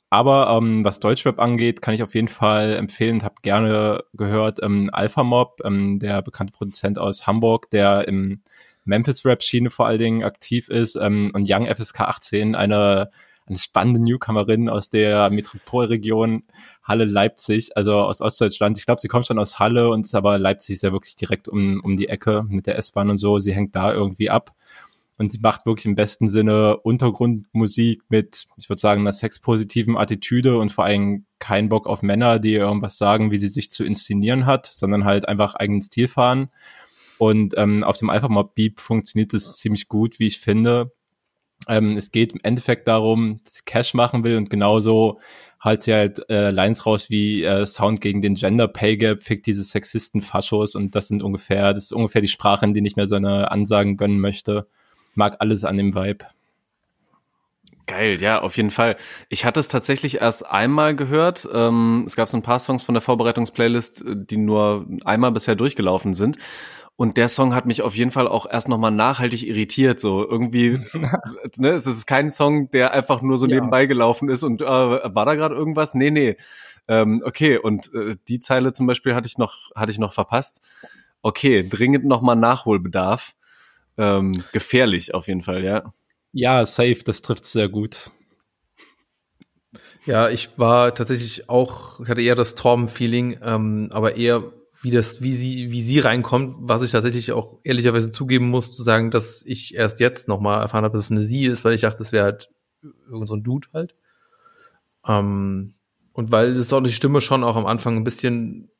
Aber ähm, was Deutschrap angeht, kann ich auf jeden Fall empfehlen und habe gerne gehört ähm, Alpha Mob, ähm, der bekannte Produzent aus Hamburg, der im Memphis-Rap-Schiene vor allen Dingen aktiv ist ähm, und Young FSK 18, eine, eine spannende Newcomerin aus der Metropolregion Halle Leipzig, also aus Ostdeutschland. Ich glaube, sie kommt schon aus Halle und ist aber Leipzig ist ja wirklich direkt um, um die Ecke mit der S-Bahn und so. Sie hängt da irgendwie ab. Und sie macht wirklich im besten Sinne Untergrundmusik mit, ich würde sagen, einer sexpositiven Attitüde und vor allem keinen Bock auf Männer, die irgendwas sagen, wie sie sich zu inszenieren hat, sondern halt einfach eigenen Stil fahren. Und ähm, auf dem Alpha Mob Beep funktioniert es ziemlich gut, wie ich finde. Ähm, es geht im Endeffekt darum, dass sie Cash machen will und genauso halt sie halt äh, Lines raus wie äh, Sound gegen den Gender Pay Gap, fickt diese Sexisten-Faschos und das sind ungefähr, das ist ungefähr die Sprache, in denen ich mir so eine Ansagen gönnen möchte. Mag alles an dem Vibe. Geil, ja, auf jeden Fall. Ich hatte es tatsächlich erst einmal gehört. Ähm, es gab so ein paar Songs von der Vorbereitungsplaylist, äh, die nur einmal bisher durchgelaufen sind. Und der Song hat mich auf jeden Fall auch erst nochmal nachhaltig irritiert. So irgendwie, <laughs> ne, es ist kein Song, der einfach nur so Ja. nebenbei gelaufen ist und äh, war da gerade irgendwas? Nee, nee. Ähm, okay, und äh, die Zeile zum Beispiel hatte ich noch, hatte ich noch verpasst. Okay, dringend nochmal Nachholbedarf. Ähm, gefährlich auf jeden Fall, ja. Ja, safe, das trifft sehr gut. Ja, ich war tatsächlich auch, ich hatte eher das Torben-Feeling, ähm, aber eher wie das, wie sie, wie sie reinkommt, was ich tatsächlich auch ehrlicherweise zugeben muss, zu sagen, dass ich erst jetzt nochmal erfahren habe, dass es eine sie ist, weil ich dachte, es wäre halt irgend so ein Dude halt. Ähm, und weil es auch die Stimme schon auch am Anfang ein bisschen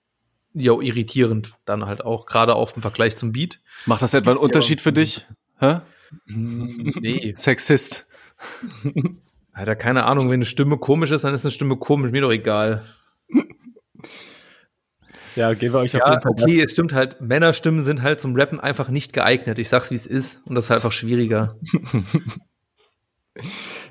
ja irritierend dann halt auch, gerade auch im Vergleich zum Beat. Macht das etwa einen. Unterschied für dich? Hä? Nee. <laughs> Sexist. <laughs> Alter, keine Ahnung, wenn eine Stimme komisch ist, dann ist eine Stimme komisch, mir doch egal. Ja, geben wir euch auf Ja, jeden Fall okay, es stimmt halt, Männerstimmen sind halt zum Rappen einfach nicht geeignet. Ich sag's, wie es ist, und das ist halt einfach schwieriger. <laughs>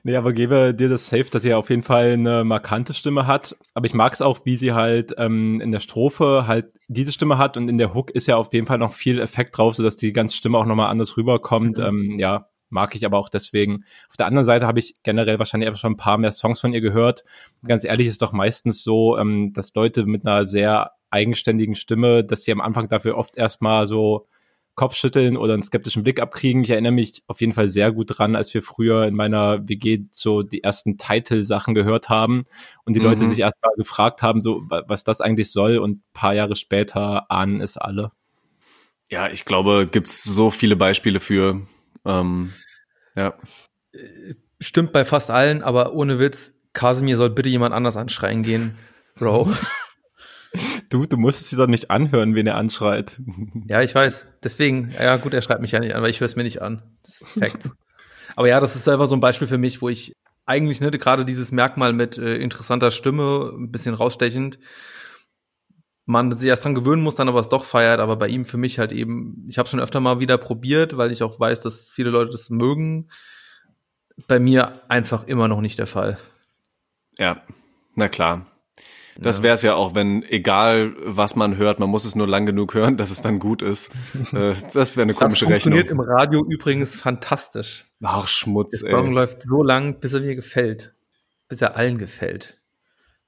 Nee, aber gebe dir das safe, dass sie auf jeden Fall eine markante Stimme hat. Aber ich mag es auch, wie sie halt ähm, in der Strophe halt diese Stimme hat und in der Hook ist ja auf jeden Fall noch viel Effekt drauf, sodass die ganze Stimme auch nochmal anders rüberkommt. Mhm. Ähm, ja, mag ich aber auch deswegen. Auf der anderen Seite habe ich generell wahrscheinlich einfach schon ein paar mehr Songs von ihr gehört. Ganz ehrlich ist doch meistens so, ähm, dass Leute mit einer sehr eigenständigen Stimme, dass sie am Anfang dafür oft erstmal so Kopfschütteln oder einen skeptischen Blick abkriegen. Ich erinnere mich auf jeden Fall sehr gut dran, als wir früher in meiner WG so die ersten Title-Sachen gehört haben und die mhm. Leute sich erstmal gefragt haben, so was das eigentlich soll und paar Jahre später ahnen es alle. Ja, ich glaube, gibt's so viele Beispiele für. Ähm, ja. Stimmt bei fast allen, aber ohne Witz, Kasimir soll bitte jemand anders anschreien gehen, Bro. <laughs> Du, du musst es dir doch nicht anhören, wen er anschreit. Ja, ich weiß. Deswegen, ja gut, er schreibt mich ja nicht an, weil ich höre es mir nicht an. Facts. aber ja, das ist einfach so ein Beispiel für mich, wo ich eigentlich ne, gerade dieses Merkmal mit äh, interessanter Stimme, ein bisschen rausstechend, man sich erst dran gewöhnen muss, dann aber es doch feiert, aber bei ihm für mich halt eben, ich habe schon öfter mal wieder probiert, weil ich auch weiß, dass viele Leute das mögen. Bei mir einfach immer noch nicht der Fall. Ja, na klar. Das wäre es ja auch, wenn egal was man hört, man muss es nur lang genug hören, dass es dann gut ist. <laughs> Äh, das wäre eine komische das funktioniert Rechnung. im Radio übrigens fantastisch. Ach, Schmutz, Der Song ey. läuft so lang, bis er mir gefällt. Bis er allen gefällt.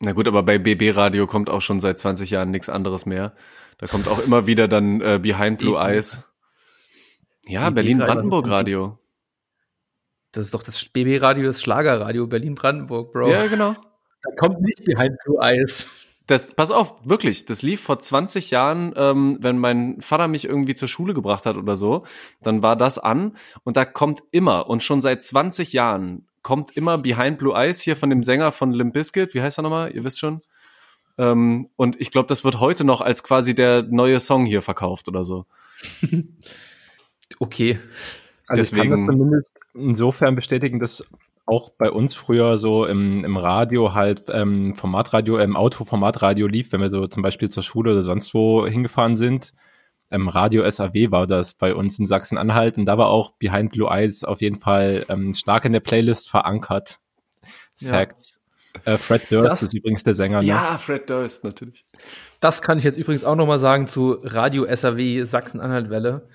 Na gut, aber bei BB Radio kommt auch schon seit 20 Jahren nichts anderes mehr. Da kommt auch immer wieder dann äh, Behind Blue Eyes. Ja, Berlin-Brandenburg Radio. Das ist doch das BB Radio, das Schlagerradio Berlin-Brandenburg, Bro. Ja, genau. Da kommt nicht Behind Blue Eyes. Das, pass auf, wirklich, das lief vor 20 Jahren, ähm, wenn mein Vater mich irgendwie zur Schule gebracht hat oder so, dann war das an und da kommt immer und schon seit 20 Jahren kommt immer Behind Blue Eyes hier von dem Sänger von Limp Bizkit, wie heißt er nochmal, ihr wisst schon. Ähm, und ich glaube, das wird heute noch als quasi der neue Song hier verkauft oder so. <laughs> okay. Also Deswegen, ich kann das zumindest insofern bestätigen, dass auch bei uns früher so im, im Radio halt ähm, Formatradio, im Auto Formatradio lief, wenn wir so zum Beispiel zur Schule oder sonst wo hingefahren sind. Ähm, Radio SAW war das bei uns in Sachsen-Anhalt und da war auch Behind Blue Eyes auf jeden Fall ähm, stark in der Playlist verankert. Facts. Ja. Äh, Fred Durst das, ist übrigens der Sänger. Ne? Ja, Fred Durst, natürlich. Das kann ich jetzt übrigens auch nochmal sagen zu Radio SAW Sachsen-Anhalt-Welle.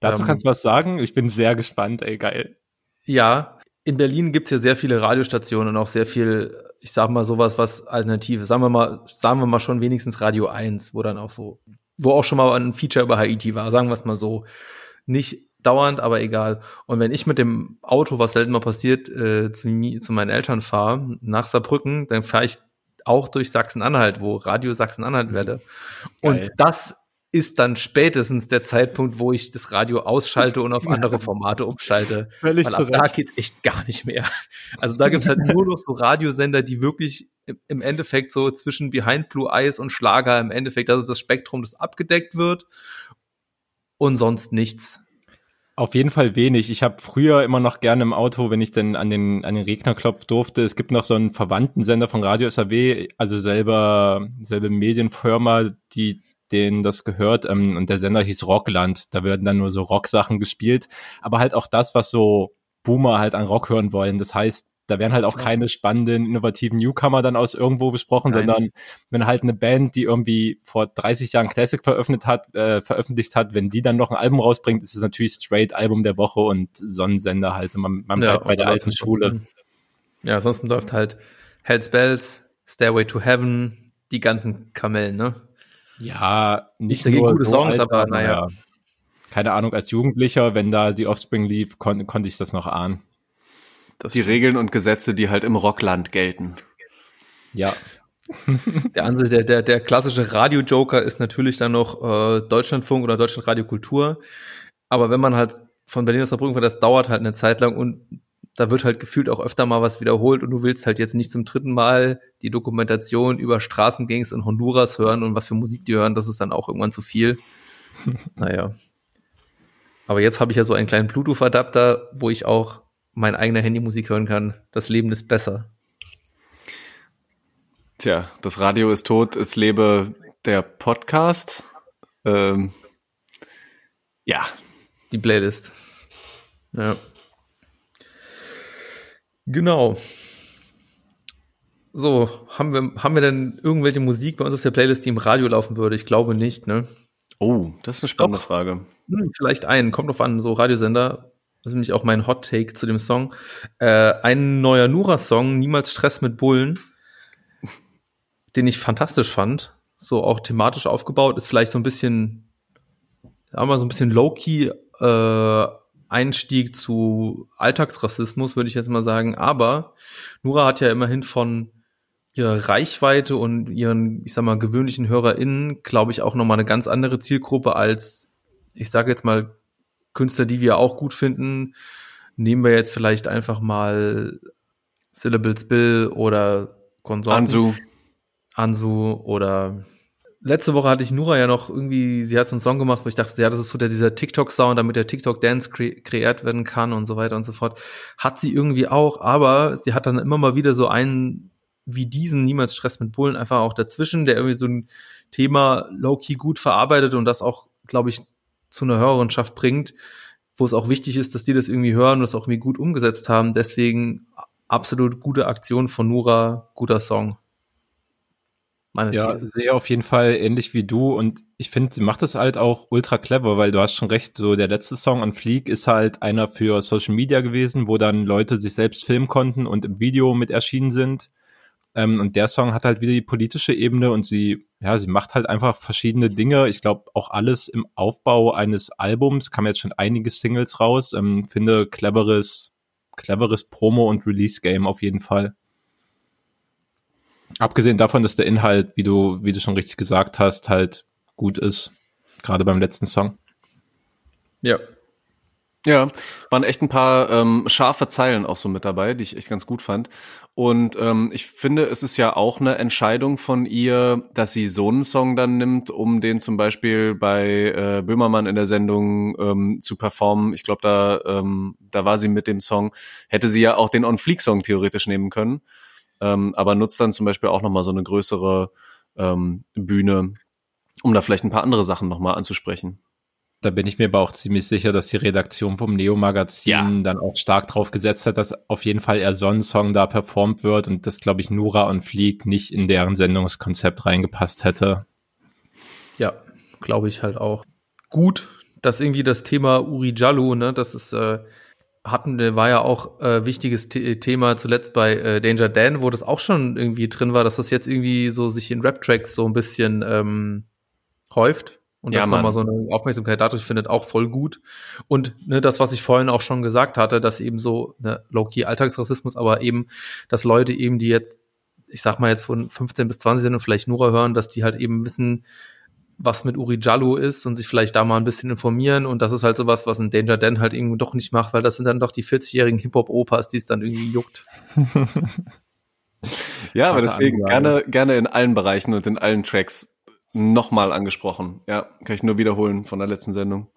Dazu ähm, kannst du was sagen? Ich bin sehr gespannt, ey, geil. Ja, in Berlin gibt's ja sehr viele Radiostationen und auch sehr viel, ich sag mal, sowas, was Alternative. Sagen wir mal, sagen wir mal schon wenigstens Radio 1, wo dann auch so, wo auch schon mal ein Feature über Haiti war, sagen wir es mal so. Nicht dauernd, aber egal. Und wenn ich mit dem Auto, was selten mal passiert, äh, zu, zu meinen Eltern fahre, nach Saarbrücken, dann fahre ich auch durch Sachsen-Anhalt, wo Radio Sachsen-Anhalt werde. Und das ist dann spätestens der Zeitpunkt, wo ich das Radio ausschalte und auf <laughs> andere Formate umschalte. Völlig Weil ab da geht's echt gar nicht mehr. Also da gibt's halt <laughs> nur noch so Radiosender, die wirklich im Endeffekt so zwischen Behind Blue Eyes und Schlager im Endeffekt, das ist das Spektrum, das abgedeckt wird und sonst nichts. Auf jeden Fall wenig. Ich habe früher immer noch gerne im Auto, wenn ich denn an den an den Regnerklopf durfte. Es gibt noch so einen verwandten Sender von Radio SAW, also selber selbe Medienfirma, die denen das gehört. Ähm, und der Sender hieß Rockland. Da werden dann nur so Rocksachen gespielt. Aber halt auch das, was so Boomer halt an Rock hören wollen. Das heißt, da werden halt auch keine spannenden, innovativen Newcomer dann aus irgendwo besprochen, Nein. sondern wenn halt eine Band, die irgendwie vor 30 Jahren Classic veröffentlicht hat, äh, veröffentlicht hat, wenn die dann noch ein Album rausbringt, ist es natürlich straight Album der Woche und Sonnensender halt. Man, man bleibt ja, bei der alten Schule. Ja, ansonsten läuft halt Hell's Bells, Stairway to Heaven, die ganzen Kamellen, ne? Ja, nicht nur gute so Songs, alt, aber naja. Keine Ahnung, als Jugendlicher, wenn da die Offspring lief, kon konnte ich das noch ahnen. Das die Regeln und Gesetze, die halt im Rockland gelten. Ja. <laughs> der, Ansel, der, der, der klassische Radio-Joker ist natürlich dann noch äh, Deutschlandfunk oder Deutschlandradio Kultur. Aber wenn man halt von Berlin aus Saarbrücken das dauert halt eine Zeit lang und da wird halt gefühlt auch öfter mal was wiederholt und du willst halt jetzt nicht zum dritten Mal die Dokumentation über Straßengangs in Honduras hören und was für Musik die hören, das ist dann auch irgendwann zu viel. <laughs> naja. Aber jetzt habe ich ja so einen kleinen Bluetooth-Adapter, wo ich auch mein eigener Handymusik hören kann. Das Leben ist besser. Tja, das Radio ist tot, es lebe der Podcast. Ähm, ja. Die Playlist. Ja. Genau. So, haben wir, haben wir denn irgendwelche Musik bei uns auf der Playlist, die im Radio laufen würde? Ich glaube nicht, ne? Oh, das ist eine spannende Doch. Frage. Hm, vielleicht einen, kommt drauf an, so Radiosender. Das ist nämlich auch mein Hot Take zu dem Song. Äh, ein neuer Nura-Song, Niemals Stress mit Bullen, <laughs> den ich fantastisch fand. So auch thematisch aufgebaut, ist vielleicht so ein bisschen aber so ein bisschen low-key äh, Einstieg zu Alltagsrassismus, würde ich jetzt mal sagen. Aber Nura hat ja immerhin von ihrer Reichweite und ihren, ich sag mal, gewöhnlichen HörerInnen, glaube ich, auch nochmal eine ganz andere Zielgruppe als, ich sage jetzt mal, Künstler, die wir auch gut finden. Nehmen wir jetzt vielleicht einfach mal Syllables Bill oder Konsorten. Ansu. Ansu oder letzte Woche hatte ich Nura ja noch irgendwie, sie hat so einen Song gemacht, wo ich dachte, ja, das ist so der, dieser TikTok-Sound, damit der TikTok-Dance kre kreiert werden kann und so weiter und so fort. Hat sie irgendwie auch, aber sie hat dann immer mal wieder so einen wie diesen Niemals Stress mit Bullen einfach auch dazwischen, der irgendwie so ein Thema low-key gut verarbeitet und das auch, glaube ich, zu einer Hörerinschaft bringt, wo es auch wichtig ist, dass die das irgendwie hören und das auch irgendwie gut umgesetzt haben. Deswegen absolut gute Aktion von Nura, guter Song. Meine ja, These. sehe auf jeden Fall ähnlich wie du und ich finde, sie macht das halt auch ultra clever, weil du hast schon recht, so der letzte Song an Fleek ist halt einer für Social Media gewesen, wo dann Leute sich selbst filmen konnten und im Video mit erschienen sind. Ähm, und der Song hat halt wieder die politische Ebene und sie, ja, sie macht halt einfach verschiedene Dinge. Ich glaube, auch alles im Aufbau eines Albums, kam jetzt schon einige Singles raus, ähm, finde cleveres, cleveres Promo- und Release-Game auf jeden Fall. Abgesehen davon, dass der Inhalt, wie du, wie du schon richtig gesagt hast, halt gut ist. Gerade beim letzten Song. Ja. Ja, waren echt ein paar ähm, scharfe Zeilen auch so mit dabei, die ich echt ganz gut fand. Und ähm, ich finde, es ist ja auch eine Entscheidung von ihr, dass sie so einen Song dann nimmt, um den zum Beispiel bei äh, Böhmermann in der Sendung ähm, zu performen. Ich glaube, da, ähm, da war sie mit dem Song. Hätte sie ja auch den On-Fleek-Song theoretisch nehmen können ähm, aber nutzt dann zum Beispiel auch nochmal so eine größere ähm, Bühne, um da vielleicht ein paar andere Sachen nochmal anzusprechen. Da bin ich mir aber auch ziemlich sicher, dass die Redaktion vom Neo-Magazin ja. dann auch stark drauf gesetzt hat, dass auf jeden Fall eher Sonnensong da performt wird und das, glaube ich, Nura und Fleek nicht in deren Sendungskonzept reingepasst hätte. Ja, glaube ich halt auch. Gut, dass irgendwie das Thema Uri Jallo, ne, das ist äh, hatten, war ja auch äh, wichtiges Thema zuletzt bei äh, Danger Dan, wo das auch schon irgendwie drin war, dass das jetzt irgendwie so sich in Rap-Tracks so ein bisschen ähm, häuft und ja, dass man mal so eine Aufmerksamkeit dadurch findet, auch voll gut. Und ne, das, was ich vorhin auch schon gesagt hatte, dass eben so ne, low-key Alltagsrassismus, aber eben, dass Leute eben, die jetzt, ich sag mal jetzt von 15 bis 20 sind und vielleicht Nura hören, dass die halt eben wissen, was mit Uri Jallo ist und sich vielleicht da mal ein bisschen informieren. Und das ist halt sowas, was ein Danger Dan halt irgendwie doch nicht macht, weil das sind dann doch die 40-jährigen Hip-Hop-Opas, die es dann irgendwie juckt. <laughs> ja, aber deswegen gerne, gerne in allen Bereichen und in allen Tracks nochmal angesprochen. Ja, kann ich nur wiederholen von der letzten Sendung.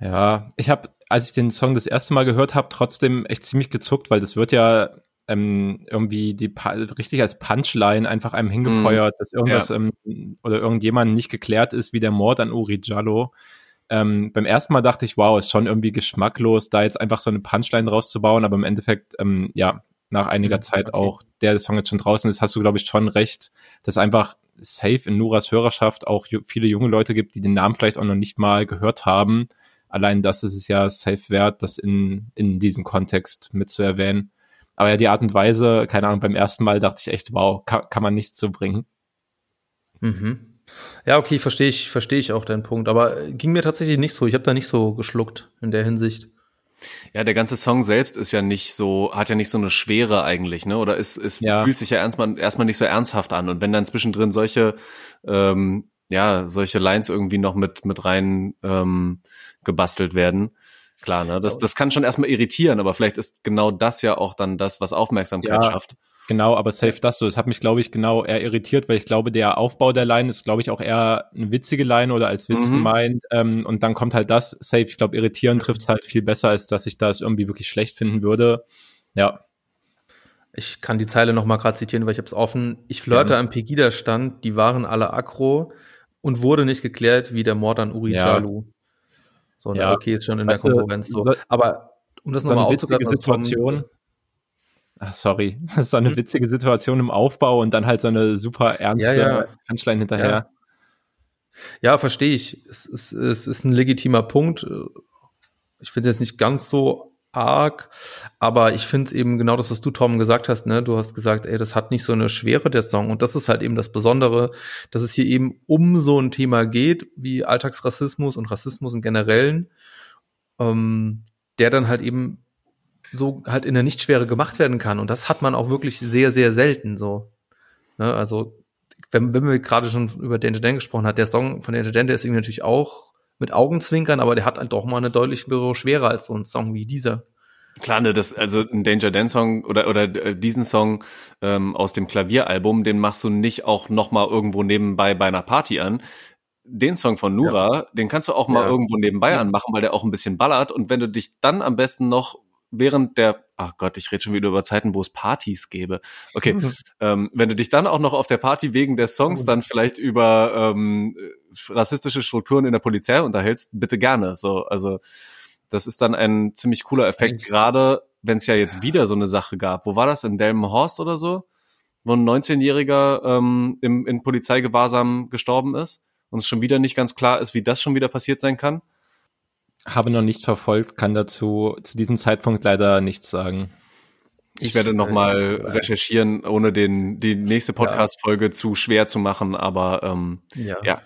Ja, ich habe, als ich den Song das erste Mal gehört habe, trotzdem echt ziemlich gezuckt, weil das wird ja ähm, irgendwie die richtig als Punchline einfach einem hingefeuert, mm, dass irgendwas ja. ähm, oder irgendjemand nicht geklärt ist, wie der Mord an Uri Jallo. Ähm, beim ersten Mal dachte ich, wow, ist schon irgendwie geschmacklos, da jetzt einfach so eine Punchline rauszubauen, aber im Endeffekt, ähm, ja, nach einiger mhm, Zeit okay. auch, der Song jetzt schon draußen ist, hast du, glaube ich, schon recht, dass einfach safe in Nuras Hörerschaft auch viele junge Leute gibt, die den Namen vielleicht auch noch nicht mal gehört haben. Allein das ist es ja safe wert, das in, in diesem Kontext mitzuerwähnen. Aber ja, die Art und Weise, keine Ahnung, beim ersten Mal dachte ich echt, wow, kann, kann man nichts so bringen. Mhm. Ja, okay, verstehe ich, verstehe ich auch deinen Punkt. Aber ging mir tatsächlich nicht so. Ich habe da nicht so geschluckt in der Hinsicht. Ja, der ganze Song selbst ist ja nicht so, hat ja nicht so eine Schwere eigentlich, ne? Oder es, es ja. fühlt sich ja erstmal, erstmal nicht so ernsthaft an. Und wenn dann zwischendrin solche, ähm, ja, solche Lines irgendwie noch mit, mit rein ähm, gebastelt werden, Klar, ne? Das, das kann schon erstmal irritieren, aber vielleicht ist genau das ja auch dann das, was Aufmerksamkeit ja, schafft. Genau, aber safe das so. Es hat mich, glaube ich, genau eher irritiert, weil ich glaube, der Aufbau der Line ist, glaube ich, auch eher eine witzige Line oder als Witz mhm. gemeint. Ähm, und dann kommt halt das safe. Ich glaube, irritieren trifft es halt viel besser, als dass ich das irgendwie wirklich schlecht finden würde. Ja. Ich kann die Zeile noch mal gerade zitieren, weil ich habe es offen. Ich flirte ja. am Pegida-Stand, die waren alle aggro und wurde nicht geklärt, wie der Mord an Uri ja. Jalu. So, ja, okay, ist schon in der Konkurrenz so. Aber um das so nochmal aufzugreifen, Situation. Ach, sorry. <laughs> Das ist so eine hm? witzige Situation im Aufbau und dann halt so eine super ernste ja, ja. Handschlein hinterher. Ja, ja verstehe ich. Es ist, es ist ein legitimer Punkt. Ich finde es jetzt nicht ganz so arg. Aber ich finde es eben genau das, was du, Tom, gesagt hast. Ne? Du hast gesagt, ey, das hat nicht so eine Schwere, der Song. Und das ist halt eben das Besondere, dass es hier eben um so ein Thema geht, wie Alltagsrassismus und Rassismus im Generellen, ähm, der dann halt eben so halt in der Nichtschwere gemacht werden kann. Und das hat man auch wirklich sehr, sehr selten so. Ne? Also, wenn, wenn wir gerade schon über Danger Dan gesprochen hat, der Song von Danger Dan, der ist irgendwie natürlich auch mit Augenzwinkern, aber der hat halt doch mal eine deutlich schwerer als so ein Song wie dieser. Klar, ne, das, also ein Danger Dan Song oder, oder äh, diesen Song ähm, aus dem Klavieralbum, den machst du nicht auch noch mal irgendwo nebenbei bei einer Party an. Den Song von Nura, ja. den kannst du auch mal ja. irgendwo nebenbei ja. anmachen, weil der auch ein bisschen ballert. Und wenn du dich dann am besten noch während der, ach Gott, ich rede schon wieder über Zeiten, wo es Partys gäbe. Okay, mhm. ähm, wenn du dich dann auch noch auf der Party wegen der Songs mhm. dann vielleicht über ähm, rassistische Strukturen in der Polizei unterhältst, bitte gerne. So, also das ist dann ein ziemlich cooler Effekt, gerade wenn es ja jetzt wieder so eine Sache gab. Wo war das? In Delmenhorst oder so? Wo ein 19-Jähriger ähm, im, in Polizeigewahrsam gestorben ist und es schon wieder nicht ganz klar ist, wie das schon wieder passiert sein kann. Habe noch nicht verfolgt, kann dazu zu diesem Zeitpunkt leider nichts sagen. Ich, ich werde noch mal recherchieren, ohne den die nächste Podcast-Folge ja. zu schwer zu machen, aber ähm, ja. ja.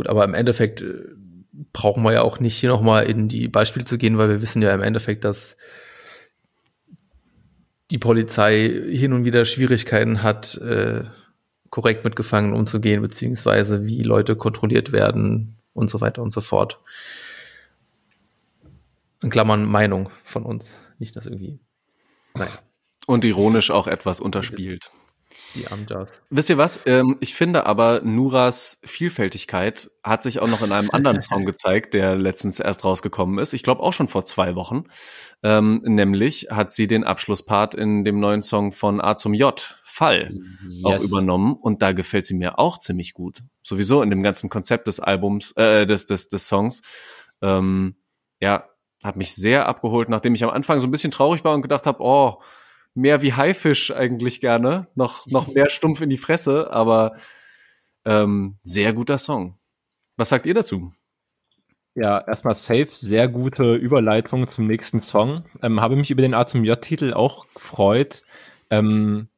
Gut, aber im Endeffekt äh, brauchen wir ja auch nicht hier noch mal in die Beispiele zu gehen, weil wir wissen ja im Endeffekt, dass die Polizei hin und wieder Schwierigkeiten hat, äh, korrekt mit Gefangenen umzugehen, beziehungsweise wie Leute kontrolliert werden, und so weiter und so fort. In Klammern Meinung von uns, nicht das irgendwie. Naja. Und ironisch auch etwas unterspielt. Die Amjas. Wisst ihr was? Ähm, ich finde aber, Nuras Vielfältigkeit hat sich auch noch in einem <laughs> anderen Song gezeigt, der letztens erst rausgekommen ist. Ich glaube auch schon vor zwei Wochen. Ähm, nämlich hat sie den Abschlusspart in dem neuen Song von A zum J Fall yes. auch übernommen und da gefällt sie mir auch ziemlich gut. Sowieso in dem ganzen Konzept des Albums, äh, des, des, des Songs. Ähm, ja, hat mich sehr abgeholt, nachdem ich am Anfang so ein bisschen traurig war und gedacht habe, oh, mehr wie Haifisch eigentlich gerne, noch, noch mehr stumpf in die Fresse, aber ähm, sehr guter Song. Was sagt ihr dazu? Ja, erstmal safe, sehr gute Überleitung zum nächsten Song. Ähm, habe mich über den A zum J-Titel auch gefreut. Ähm,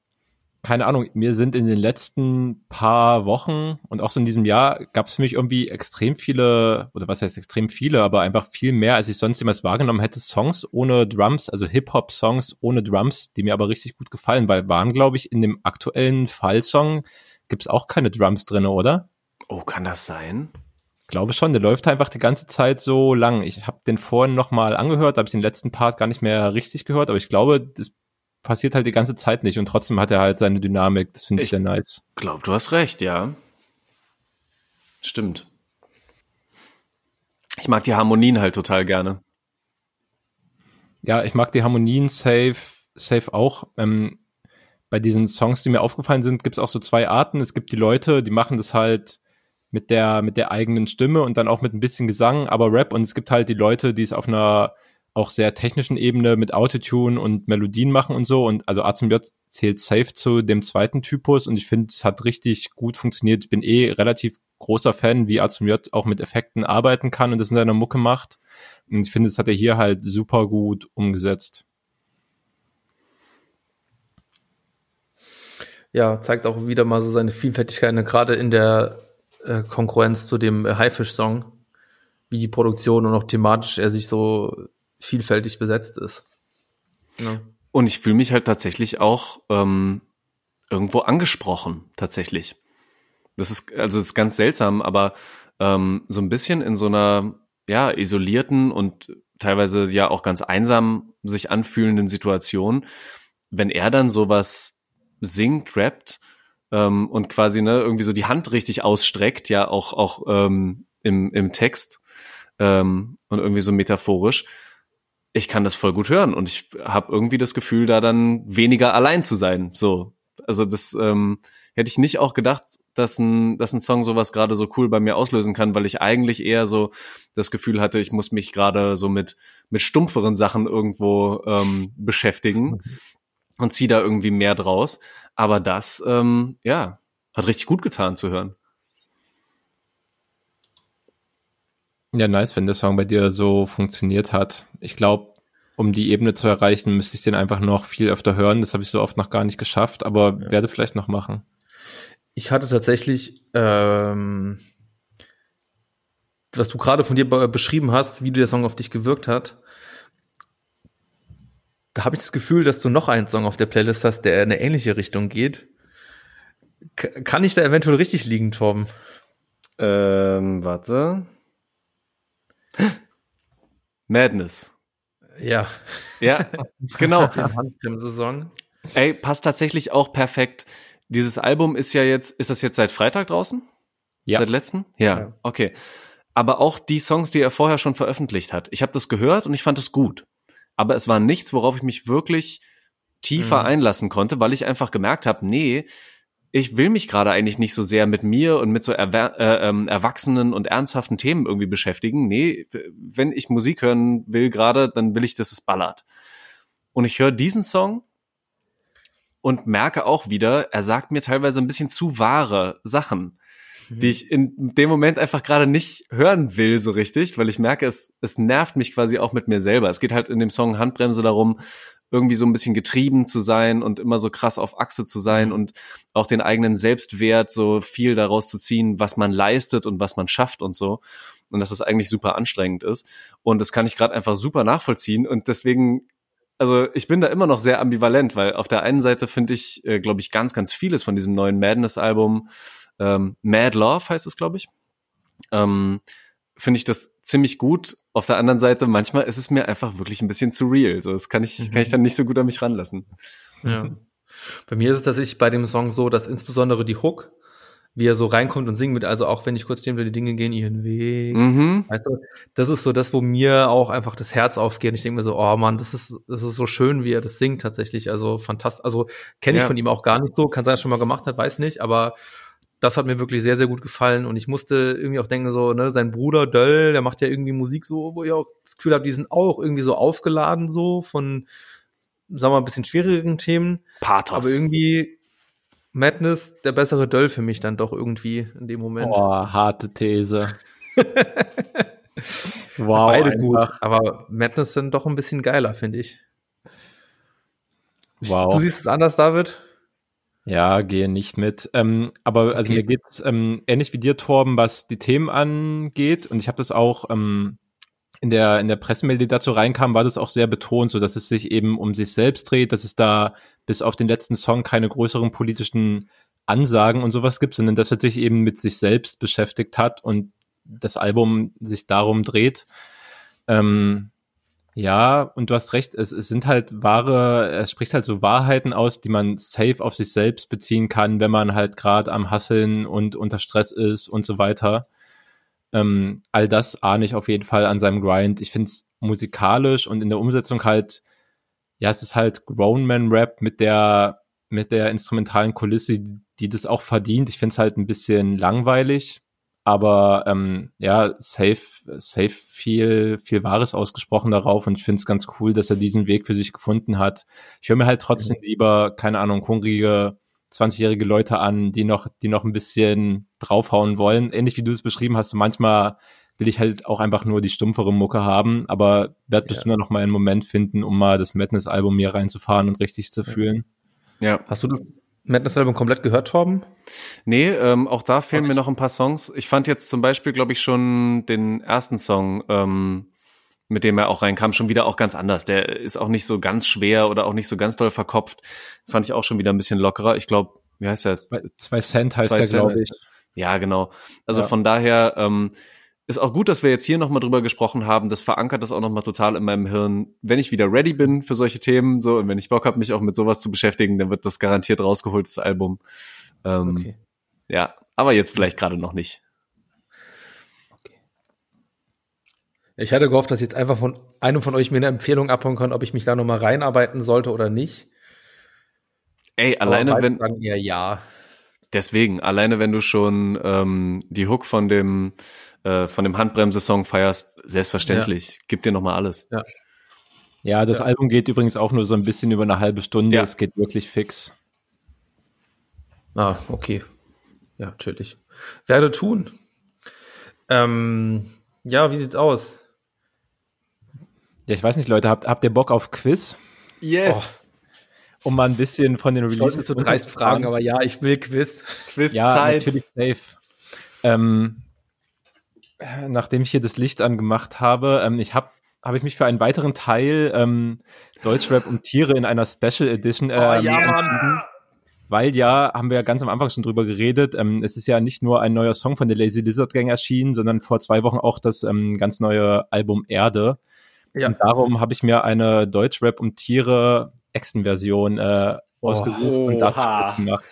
keine Ahnung, mir sind in den letzten paar Wochen und auch so in diesem Jahr gab es für mich irgendwie extrem viele, oder was heißt extrem viele, aber einfach viel mehr, als ich sonst jemals wahrgenommen hätte, Songs ohne Drums, also Hip-Hop-Songs ohne Drums, die mir aber richtig gut gefallen, weil waren, glaube ich, in dem aktuellen Fallsong gibt's auch keine Drums drinne, oder? Oh, kann das sein? glaube schon, der läuft einfach die ganze Zeit so lang. Ich habe den vorhin noch mal angehört, habe ich den letzten Part gar nicht mehr richtig gehört, aber ich glaube, das passiert halt die ganze Zeit nicht und trotzdem hat er halt seine Dynamik. Das finde ich, ich sehr nice. Glaub, du hast recht, ja. Stimmt. Ich mag die Harmonien halt total gerne. Ja, ich mag die Harmonien safe, safe auch. Ähm, bei diesen Songs, die mir aufgefallen sind, gibt es auch so zwei Arten. Es gibt die Leute, die machen das halt mit der, mit der eigenen Stimme und dann auch mit ein bisschen Gesang, aber Rap. Und es gibt halt die Leute, die es auf einer auch sehr technischen Ebene mit Autotune und Melodien machen und so. Und also A zum J zählt safe zu dem zweiten Typus und ich finde, es hat richtig gut funktioniert. Ich bin eh relativ großer Fan, wie A zum J auch mit Effekten arbeiten kann und das in seiner Mucke macht. Und ich finde, es hat er hier halt super gut umgesetzt. Ja, zeigt auch wieder mal so seine Vielfältigkeit, ne? gerade in der äh, Konkurrenz zu dem äh, Haifisch-Song, wie die Produktion und auch thematisch er sich so vielfältig besetzt ist. Ja. Und ich fühle mich halt tatsächlich auch ähm, irgendwo angesprochen, tatsächlich. Das ist, also das ist ganz seltsam, aber ähm, so ein bisschen in so einer ja, isolierten und teilweise ja auch ganz einsam sich anfühlenden Situation, wenn er dann sowas singt, rappt ähm, und quasi ne, irgendwie so die Hand richtig ausstreckt, ja auch, auch ähm, im, im Text ähm, und irgendwie so metaphorisch, ich kann das voll gut hören und ich habe irgendwie das Gefühl, da dann weniger allein zu sein. So, also das ähm, hätte ich nicht auch gedacht, dass ein, dass ein Song sowas gerade so cool bei mir auslösen kann, weil ich eigentlich eher so das Gefühl hatte, ich muss mich gerade so mit mit stumpferen Sachen irgendwo ähm, beschäftigen und ziehe da irgendwie mehr draus. Aber das, ähm, ja, hat richtig gut getan zu hören. Ja, nice, wenn der Song bei dir so funktioniert hat. Ich glaube, um die Ebene zu erreichen, müsste ich den einfach noch viel öfter hören. Das habe ich so oft noch gar nicht geschafft, aber ja. werde vielleicht noch machen. Ich hatte tatsächlich, ähm, was du gerade von dir beschrieben hast, wie der Song auf dich gewirkt hat, da habe ich das Gefühl, dass du noch einen Song auf der Playlist hast, der in eine ähnliche Richtung geht. K kann ich da eventuell richtig liegen, Torben? Ähm, warte. Madness. Ja. Ja, genau. <laughs> Saison. Ey, passt tatsächlich auch perfekt. Dieses Album ist ja jetzt, ist das jetzt seit Freitag draußen? Ja. Seit letzten? Ja, ja. okay. Aber auch die Songs, die er vorher schon veröffentlicht hat. Ich habe das gehört und ich fand es gut. Aber es war nichts, worauf ich mich wirklich tiefer mhm. einlassen konnte, weil ich einfach gemerkt habe, nee, ich will mich gerade eigentlich nicht so sehr mit mir und mit so erwer äh, ähm, erwachsenen und ernsthaften Themen irgendwie beschäftigen. Nee, wenn ich Musik hören will gerade, dann will ich, dass es ballert. Und ich höre diesen Song und merke auch wieder, er sagt mir teilweise ein bisschen zu wahre Sachen, mhm. die ich in dem Moment einfach gerade nicht hören will so richtig, weil ich merke, es, es nervt mich quasi auch mit mir selber. Es geht halt in dem Song Handbremse darum, irgendwie so ein bisschen getrieben zu sein und immer so krass auf Achse zu sein mhm. und auch den eigenen Selbstwert so viel daraus zu ziehen, was man leistet und was man schafft und so. Und dass das eigentlich super anstrengend ist. Und das kann ich gerade einfach super nachvollziehen. Und deswegen also ich bin da immer noch sehr ambivalent, weil auf der einen Seite finde ich, äh, glaube ich, ganz, ganz vieles von diesem neuen Madness-Album, ähm, Mad Love heißt es, glaube ich, ähm, finde ich das ziemlich gut. Auf der anderen Seite, manchmal ist es mir einfach wirklich ein bisschen zu real. So, das kann ich, mhm. kann ich dann nicht so gut an mich ranlassen. Ja. Bei mir ist es tatsächlich bei dem Song so, dass insbesondere die Hook, wie er so reinkommt und singt mit, also auch wenn ich kurz stehen will, die Dinge gehen ihren Weg. Mhm. Weißt du, das ist so das, wo mir auch einfach das Herz aufgeht. Und ich denke mir so, oh man, das ist, das ist so schön, wie er das singt tatsächlich. Also fantastisch. Also kenne ich ja. von ihm auch gar nicht so. Kann sein, dass er schon mal gemacht hat, weiß nicht. Aber das hat mir wirklich sehr, sehr gut gefallen. Und ich musste irgendwie auch denken, so, ne, sein Bruder Döll, der macht ja irgendwie Musik so, wo ich auch das Gefühl habe, die sind auch irgendwie so aufgeladen, so von, sagen wir mal, ein bisschen schwierigen Themen. Pathos. Aber irgendwie Madness der bessere Döll für mich dann doch irgendwie in dem Moment. Boah, harte These. <laughs> wow. Beide einfach. gut. Aber Madness sind doch ein bisschen geiler, finde ich. Wow. Du siehst es anders, David? Ja, gehe nicht mit. Ähm, aber also mir geht's ähm, ähnlich wie dir, Torben, was die Themen angeht. Und ich habe das auch ähm, in der in der Pressemail, die dazu reinkam, war das auch sehr betont, so dass es sich eben um sich selbst dreht, dass es da bis auf den letzten Song keine größeren politischen Ansagen und sowas gibt, sondern dass er sich eben mit sich selbst beschäftigt hat und das Album sich darum dreht. Ähm, ja, und du hast recht, es, es sind halt wahre, er spricht halt so Wahrheiten aus, die man safe auf sich selbst beziehen kann, wenn man halt gerade am Hasseln und unter Stress ist und so weiter. Ähm, all das ahne ich auf jeden Fall an seinem Grind. Ich finde es musikalisch und in der Umsetzung halt, ja, es ist halt Grown Man Rap mit der, mit der instrumentalen Kulisse, die das auch verdient. Ich finde es halt ein bisschen langweilig, aber ähm, ja, safe, safe viel, viel Wahres ausgesprochen darauf und ich finde es ganz cool, dass er diesen Weg für sich gefunden hat. Ich höre mir halt trotzdem mhm. lieber, keine Ahnung, hungrige 20-jährige Leute an, die noch, die noch ein bisschen draufhauen wollen. Ähnlich wie du es beschrieben hast, manchmal will ich halt auch einfach nur die stumpfere Mucke haben, aber werde ja. bestimmt noch mal einen Moment finden, um mal das Madness-Album mir reinzufahren und richtig zu fühlen. Ja. Hast du das Madness-Album komplett gehört, Torben? Nee, ähm, auch da fehlen mir noch ein paar Songs. Ich fand jetzt zum Beispiel, glaube ich, schon den ersten Song, ähm, mit dem er auch reinkam, schon wieder auch ganz anders. Der ist auch nicht so ganz schwer oder auch nicht so ganz doll verkopft. Fand ich auch schon wieder ein bisschen lockerer. Ich glaube, wie heißt der? Zwei Cent heißt der, glaube ich. Ja, genau. Also ja. von daher, ähm, ist auch gut, dass wir jetzt hier nochmal drüber gesprochen haben. Das verankert das auch nochmal total in meinem Hirn. Wenn ich wieder ready bin für solche Themen, so, und wenn ich Bock habe, mich auch mit sowas zu beschäftigen, dann wird das garantiert rausgeholt, das Album. Ähm, okay. Ja, aber jetzt vielleicht gerade noch nicht. Okay. Ich hatte gehofft, dass jetzt einfach von einem von euch mir eine Empfehlung abhauen kann, ob ich mich da nochmal reinarbeiten sollte oder nicht. Ey, alleine wenn. Sagen eher ja. Deswegen, alleine wenn du schon ähm, die Hook von dem äh, von dem Handbremse-Song feierst, selbstverständlich. Ja. Gib dir nochmal alles. Ja. Ja, das ja. Album geht übrigens auch nur so ein bisschen über eine halbe Stunde. Ja. Es geht wirklich fix. Ah, okay. Ja, natürlich. Werde tun. Ähm, Ja, wie sieht's aus? Ja, ich weiß nicht, Leute, habt, habt ihr Bock auf Quiz? Yes. Um mal ein bisschen von den Ich Releases zu dreist fragen, aber ja, ich will Quiz. Ja, Quizzeit. natürlich safe. Ähm, nachdem ich hier das Licht angemacht habe, ähm, ich habe habe ich mich für einen weiteren Teil ähm, Deutschrap und Tiere in einer Special Edition ähm, Oh, ja, Mann. entschieden. Weil ja, haben wir ja ganz am Anfang schon drüber geredet, ähm, es ist ja nicht nur ein neuer Song von der Lazy Lizard Gang erschienen, sondern vor zwei Wochen auch das ähm, ganz neue Album Erde. Ja. Und darum habe ich mir eine Deutschrap und Tiere Echsen-Version äh, ausgesucht und dazu gemacht.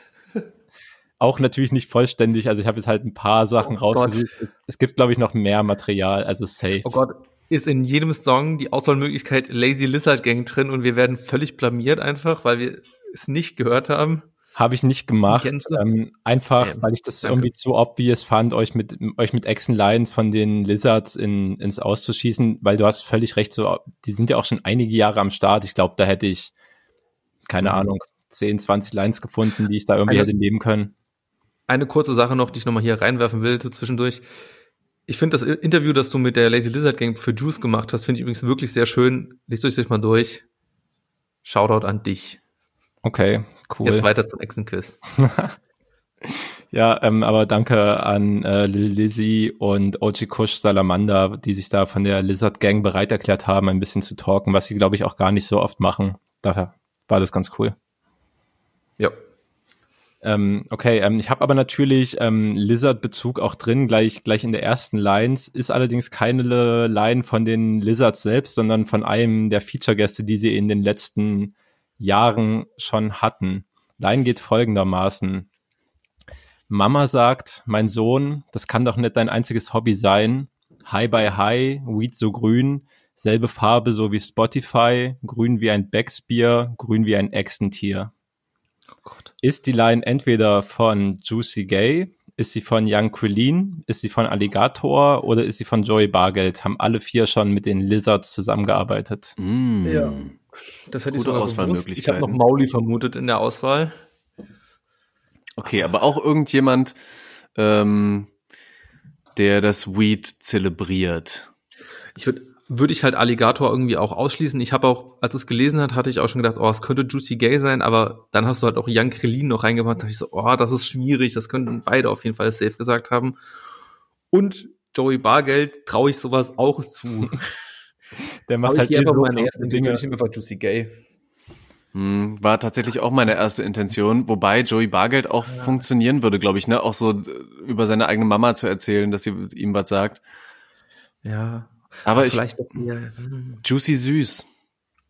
Auch natürlich nicht vollständig, also ich habe jetzt halt ein paar Sachen Oh rausgesucht. Es, es gibt, glaube ich, noch mehr Material, also safe. Oh Gott, ist in jedem Song die Auswahlmöglichkeit Lazy Lizard Gang drin und wir werden völlig blamiert einfach, weil wir es nicht gehört haben. Habe ich nicht gemacht. Ähm, einfach, Ähm, weil ich das danke. irgendwie zu obvious fand, euch mit euch mit Echsen Lions von den Lizards in, ins Auszuschießen, weil du hast völlig recht, so die sind ja auch schon einige Jahre am Start. Ich glaube, da hätte ich, keine Mhm. Ahnung, 10, 20 Lines gefunden, die ich da irgendwie Eine- hätte nehmen können. Eine kurze Sache noch, die ich nochmal hier reinwerfen will, so zwischendurch. Ich finde das Interview, das du mit der Lazy Lizard Gang für Juice gemacht hast, finde ich übrigens wirklich sehr schön. Lest euch das mal durch. Shoutout an dich. Okay, cool. Jetzt weiter zum Echsenquiz. <laughs> Ja, ähm, aber danke an äh, Lizzy und OG Kush Salamander, die sich da von der Lizard Gang bereit erklärt haben, ein bisschen zu talken, was sie, glaube ich, auch gar nicht so oft machen. Daher war das ganz cool. Ja. Ähm, okay, ähm, ich habe aber natürlich ähm, Lizard-Bezug auch drin, gleich, gleich in der ersten Lines. Ist allerdings keine Line von den Lizards selbst, sondern von einem der Feature-Gäste, die sie in den letzten Jahren schon hatten. Line geht folgendermaßen. Mama sagt, mein Sohn, das kann doch nicht dein einziges Hobby sein. High by High, Weed so grün, selbe Farbe so wie Spotify, grün wie ein Becksbier, grün wie ein Echsentier. Oh Gott. Ist die Line entweder von Juicy Gay, ist sie von Young Quilleen, ist sie von Alligator oder ist sie von Joey Bargeld? Haben alle vier schon mit den Lizards zusammengearbeitet. Mm. Ja. Das hätte ich Gute sogar gewusst. Ich habe noch Auswahlmöglichkeiten. Mauli vermutet in der Auswahl. Okay, aber auch irgendjemand, ähm, der das Weed zelebriert. Ich würde würde ich halt Alligator irgendwie auch ausschließen. Ich habe auch, als es gelesen hat, hatte ich auch schon gedacht, oh, es könnte Juicy Gay sein, aber dann hast du halt auch Jan Krillin noch reingemacht, da dachte ich so, oh, das ist schwierig, das könnten beide auf jeden Fall safe gesagt haben. Und Joey Bargeld traue ich sowas auch zu. <laughs> Der Aber ich gehe eh einfach meine krasse erste Dinge. ich nehme einfach Juicy Gay. Hm, war tatsächlich auch meine erste Intention, wobei Joey Bargeld auch funktionieren würde, glaube ich, ne? Auch so äh, über seine eigene Mama zu erzählen, dass sie ihm was sagt. Ja. Aber ich, vielleicht auch eher, hm. Juicy Süß.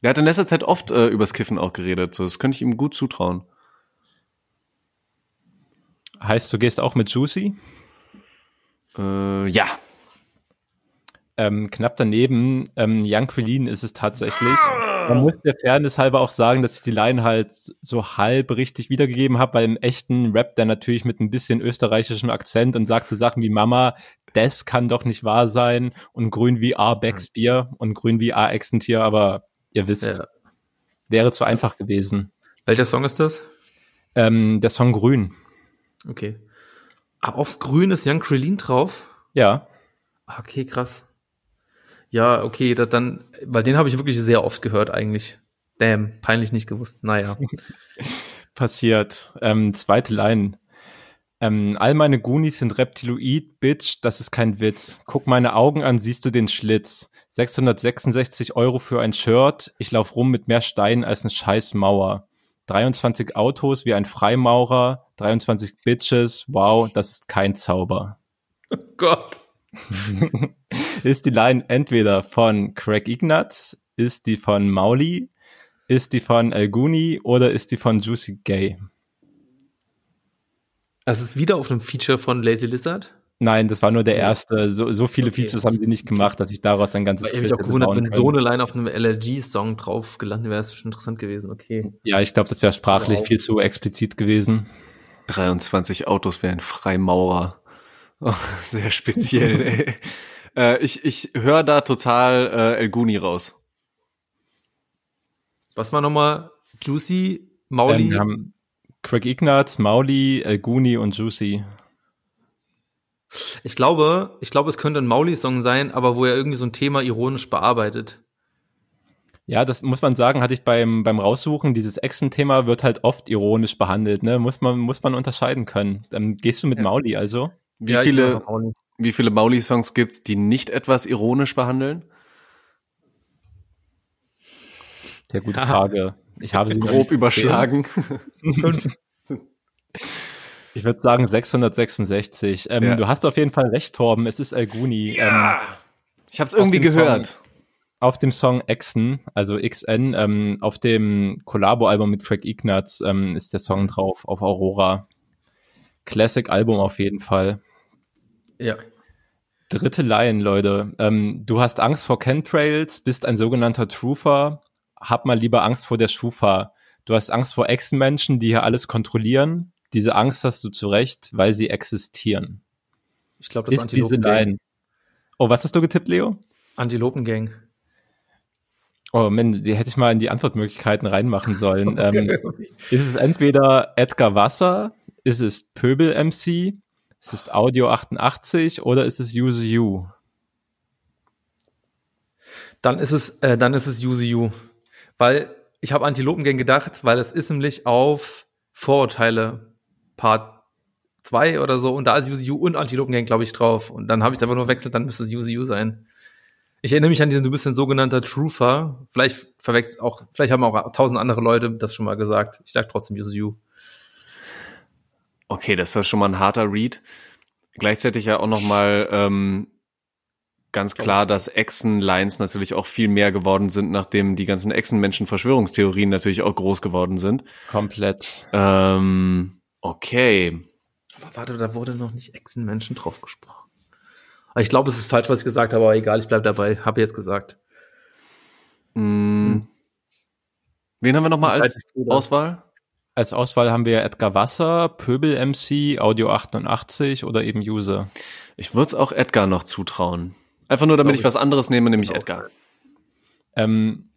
Der hat in letzter Zeit oft äh, übers Kiffen auch geredet, so das könnte ich ihm gut zutrauen. Heißt, du gehst auch mit Juicy? Äh, ja. Ähm, knapp daneben, ähm, Young Quilleen ist es tatsächlich. Man muss der Fairness halber auch sagen, dass ich die Line halt so halb richtig wiedergegeben habe, weil im echten Rap der natürlich mit ein bisschen österreichischem Akzent und sagte Sachen wie Mama, das kann doch nicht wahr sein und grün wie A Becksbier und grün wie A Echsentier, aber ihr wisst, Ja. wäre zu einfach gewesen. Welcher Song ist das? Ähm, der Song Grün, Okay. Ah, auf Grün ist Jan Krillin drauf. ja. Ah, Okay, krass. Ja, okay, dann, weil den habe ich wirklich sehr oft gehört eigentlich. Damn, peinlich nicht gewusst. Naja. <laughs> passiert. Ähm, zweite Line. Ähm, all meine Goonies sind Reptiloid, Bitch, das ist kein Witz. Guck meine Augen an, siehst du den Schlitz. 666 Euro für ein Shirt. Ich lauf rum mit mehr Steinen als eine scheiß Mauer. 23 Autos wie ein Freimaurer. 23 Bitches. Wow, das ist kein Zauber. Gott. <laughs> Ist die Line entweder von Craig Ignatz, ist die von Mauli, ist die von El Guni oder ist die von Juicy Gay? Also es ist wieder auf einem Feature von Lazy Lizard. Nein, das war nur der erste. So, so viele Okay. Features haben sie nicht gemacht, dass ich daraus ein ganzes Ich habe mich auch gewundert, wenn so eine Line auf einem LRG-Song drauf gelandet wäre, ist schon interessant gewesen. Okay. Ja, ich glaube, das wäre sprachlich Wow. viel zu explizit gewesen. 23 Autos wie ein Freimaurer. <laughs> Oh, sehr speziell, ey. <laughs> Äh, ich ich höre da total äh, El Guni raus. Was war nochmal? Juicy, Mauli. Ähm, wir haben Craig Ignatz, Mauli, El Guni und Juicy. Ich glaube, ich glaube, es könnte ein Mauli-Song sein, aber wo er irgendwie so ein Thema ironisch bearbeitet. Ja, das muss man sagen, hatte ich beim, beim Raussuchen, dieses Echsen-Thema wird halt oft ironisch behandelt, ne? Muss man, muss man unterscheiden können. Dann gehst du mit Ja. Mauli also? Wie Ja, viele, Mauli. wie viele Mauli-Songs gibt's, die nicht etwas ironisch behandeln? Ja, gute Frage. <laughs> Ich habe sie Grob überschlagen. <laughs> Ich würde sagen 666. Ähm, Ja. Du hast auf jeden Fall recht, Torben. Es ist Alguni. Ähm, Ich habe es irgendwie gehört. auf dem Song Exen, also XN, ähm, auf dem Collabo-Album mit Craig Ignatz ähm, ist der Song drauf, auf Aurora. Classic-Album auf jeden Fall. Ja. Dritte Line, Leute. Ähm, du hast Angst vor Chemtrails, bist ein sogenannter Truther. Hab mal lieber Angst vor der Schufa. Du hast Angst vor Echsenmenschen, die hier alles kontrollieren. Diese Angst hast du zu Recht, weil sie existieren. Ich glaube, das ist diese Line. Oh, was hast du getippt, Leo? Antilopengang. Oh, Mann, die hätte ich mal in die Antwortmöglichkeiten reinmachen sollen. <laughs> Ähm, Okay. ist es entweder Edgar Wasser, ist es Pöbel MC, ist es Audio 88 oder ist es Use You? Dann ist es, äh, dann ist es Use You. Weil ich habe Antilopengang gedacht, weil es ist nämlich auf Vorurteile Part 2 oder so und da ist You und Antilopengang, glaube ich, drauf. Und dann habe ich es einfach nur wechselt, dann müsste es You sein. Ich erinnere mich an diesen, du bist ein sogenannter Truther. Vielleicht verwechselt auch, vielleicht haben auch tausend andere Leute das schon mal gesagt. Ich sag trotzdem You. Okay, das ist schon mal ein harter Read. Gleichzeitig ja auch noch mal ähm, ganz klar, dass Echsen-Lines natürlich auch viel mehr geworden sind, nachdem die ganzen Echsen-Menschen-Verschwörungstheorien natürlich auch groß geworden sind. Komplett. Ähm, okay. Aber warte, da wurde noch nicht Echsenmenschen drauf gesprochen. Ich glaube, es ist falsch, was ich gesagt habe, aber egal, ich bleib dabei. Habe jetzt gesagt. Mm. Wen haben wir noch mal als. Auswahl? Als Auswahl haben wir Edgar Wasser, Pöbel MC, Audio 88 oder eben User. Ich würde es auch Edgar noch zutrauen. Einfach nur, damit Glaub ich was anderes nehme, nämlich Genau. Edgar. Ähm,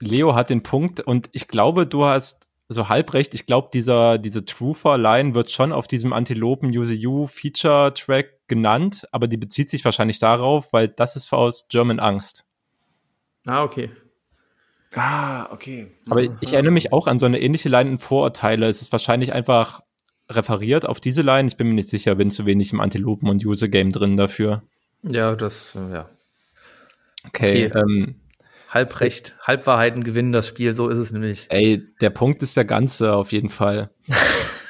Leo hat den Punkt und ich glaube, du hast so halb recht. Ich glaube, dieser, diese Truther-Line wird schon auf diesem Antilopen Use You Feature-Track genannt, aber die bezieht sich wahrscheinlich darauf, weil das ist aus German Angst. Ah, okay. Ah, okay. Aber ich erinnere mich auch an so eine ähnliche Line in Vorurteile. Es ist wahrscheinlich einfach referiert auf diese Line. Ich bin mir nicht sicher, bin zu wenig im Antilopen- und User-Game drin dafür. Ja, das, äh, ja. Okay, Okay. Ähm, Halbrecht, Halbwahrheiten gewinnen das Spiel, so ist es nämlich. ey, der Punkt ist der ganze auf jeden Fall. <laughs>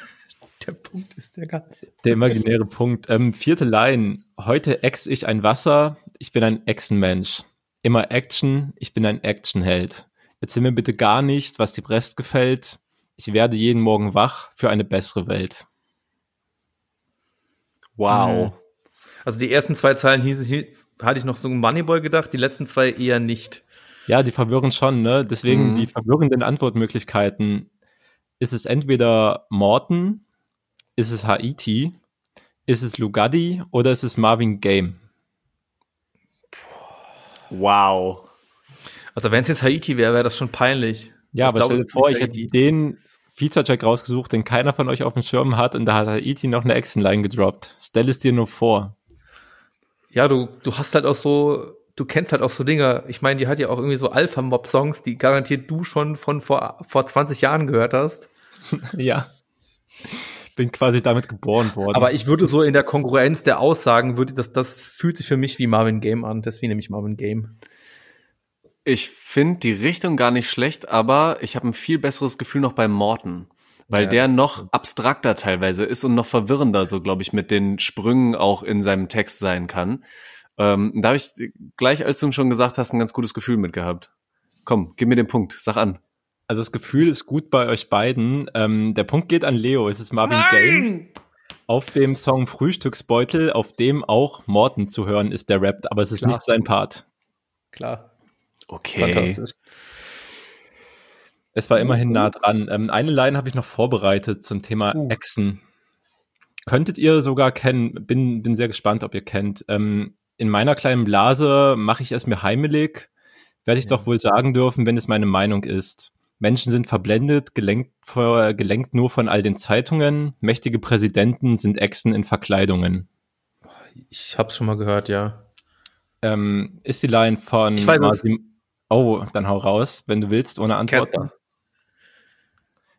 Der Punkt ist der ganze. Der imaginäre Punkt. Ähm, vierte Line. Heute ex ich ein Wasser. Ich bin ein Echsenmensch. Immer Action. Ich bin ein Actionheld. Erzähl mir bitte gar nicht, was dir Brest gefällt. Ich werde jeden Morgen wach für eine bessere Welt. Wow. Also die ersten zwei Zeilen hieß, hatte ich noch so ein Moneyboy gedacht, die letzten zwei eher nicht. Ja, die verwirren schon, ne? Deswegen Mhm. die verwirrenden Antwortmöglichkeiten. Ist es entweder Morton, ist es Haiti, ist es Lugatti oder ist es Marvin Game? Wow. Also wenn es jetzt Haiti wäre, wäre das schon peinlich. Ja, Ich aber glaube, stell dir vor, ich hätte den Feature-Track rausgesucht, den keiner von euch auf dem Schirm hat und da hat Haiti noch eine Action-Line gedroppt. Stell es dir nur vor. Ja, du, du hast halt auch so, du kennst halt auch so Dinge. Ich meine, die hat ja auch irgendwie so Alpha-Mob-Songs, die garantiert du schon von vor, vor 20 Jahren gehört hast. <laughs> Ja. Bin quasi damit geboren worden. Aber ich würde so in der Konkurrenz der Aussagen, würde das, das fühlt sich für mich wie Marvin Game an. Deswegen nehme ich Marvin Game. Ich finde die Richtung gar nicht schlecht, aber ich habe ein viel besseres Gefühl noch bei Morton. Weil Ja, der noch abstrakter teilweise ist und noch verwirrender, so glaube ich, mit den Sprüngen auch in seinem Text sein kann. Ähm, da habe ich gleich, als du schon gesagt hast, ein ganz gutes Gefühl mitgehabt. Komm, gib mir den Punkt, sag an. also das Gefühl ist gut bei euch beiden. Ähm, der Punkt geht an Leo. Es ist Marvin Game. Auf dem Song Frühstücksbeutel, auf dem auch Morton zu hören ist, der rappt, aber es ist Klar. nicht sein Part. Klar. Okay. Fantastisch. Es war immerhin nah dran. Ähm, eine Line habe ich noch vorbereitet zum Thema Uh. Echsen. Könntet ihr sogar kennen, bin, bin sehr gespannt, ob ihr kennt. Ähm, in meiner kleinen Blase mache ich es mir heimelig, werde ich Ja. doch wohl sagen dürfen, wenn es meine Meinung ist. Menschen sind verblendet, gelenkt, gelenkt nur von all den Zeitungen. Mächtige Präsidenten sind Echsen in Verkleidungen. Ich hab's schon mal gehört, ja. Ähm, ist die Line von Ich weiß es. Masim Oh, dann hau raus, wenn du willst, ohne Antworten. Casper.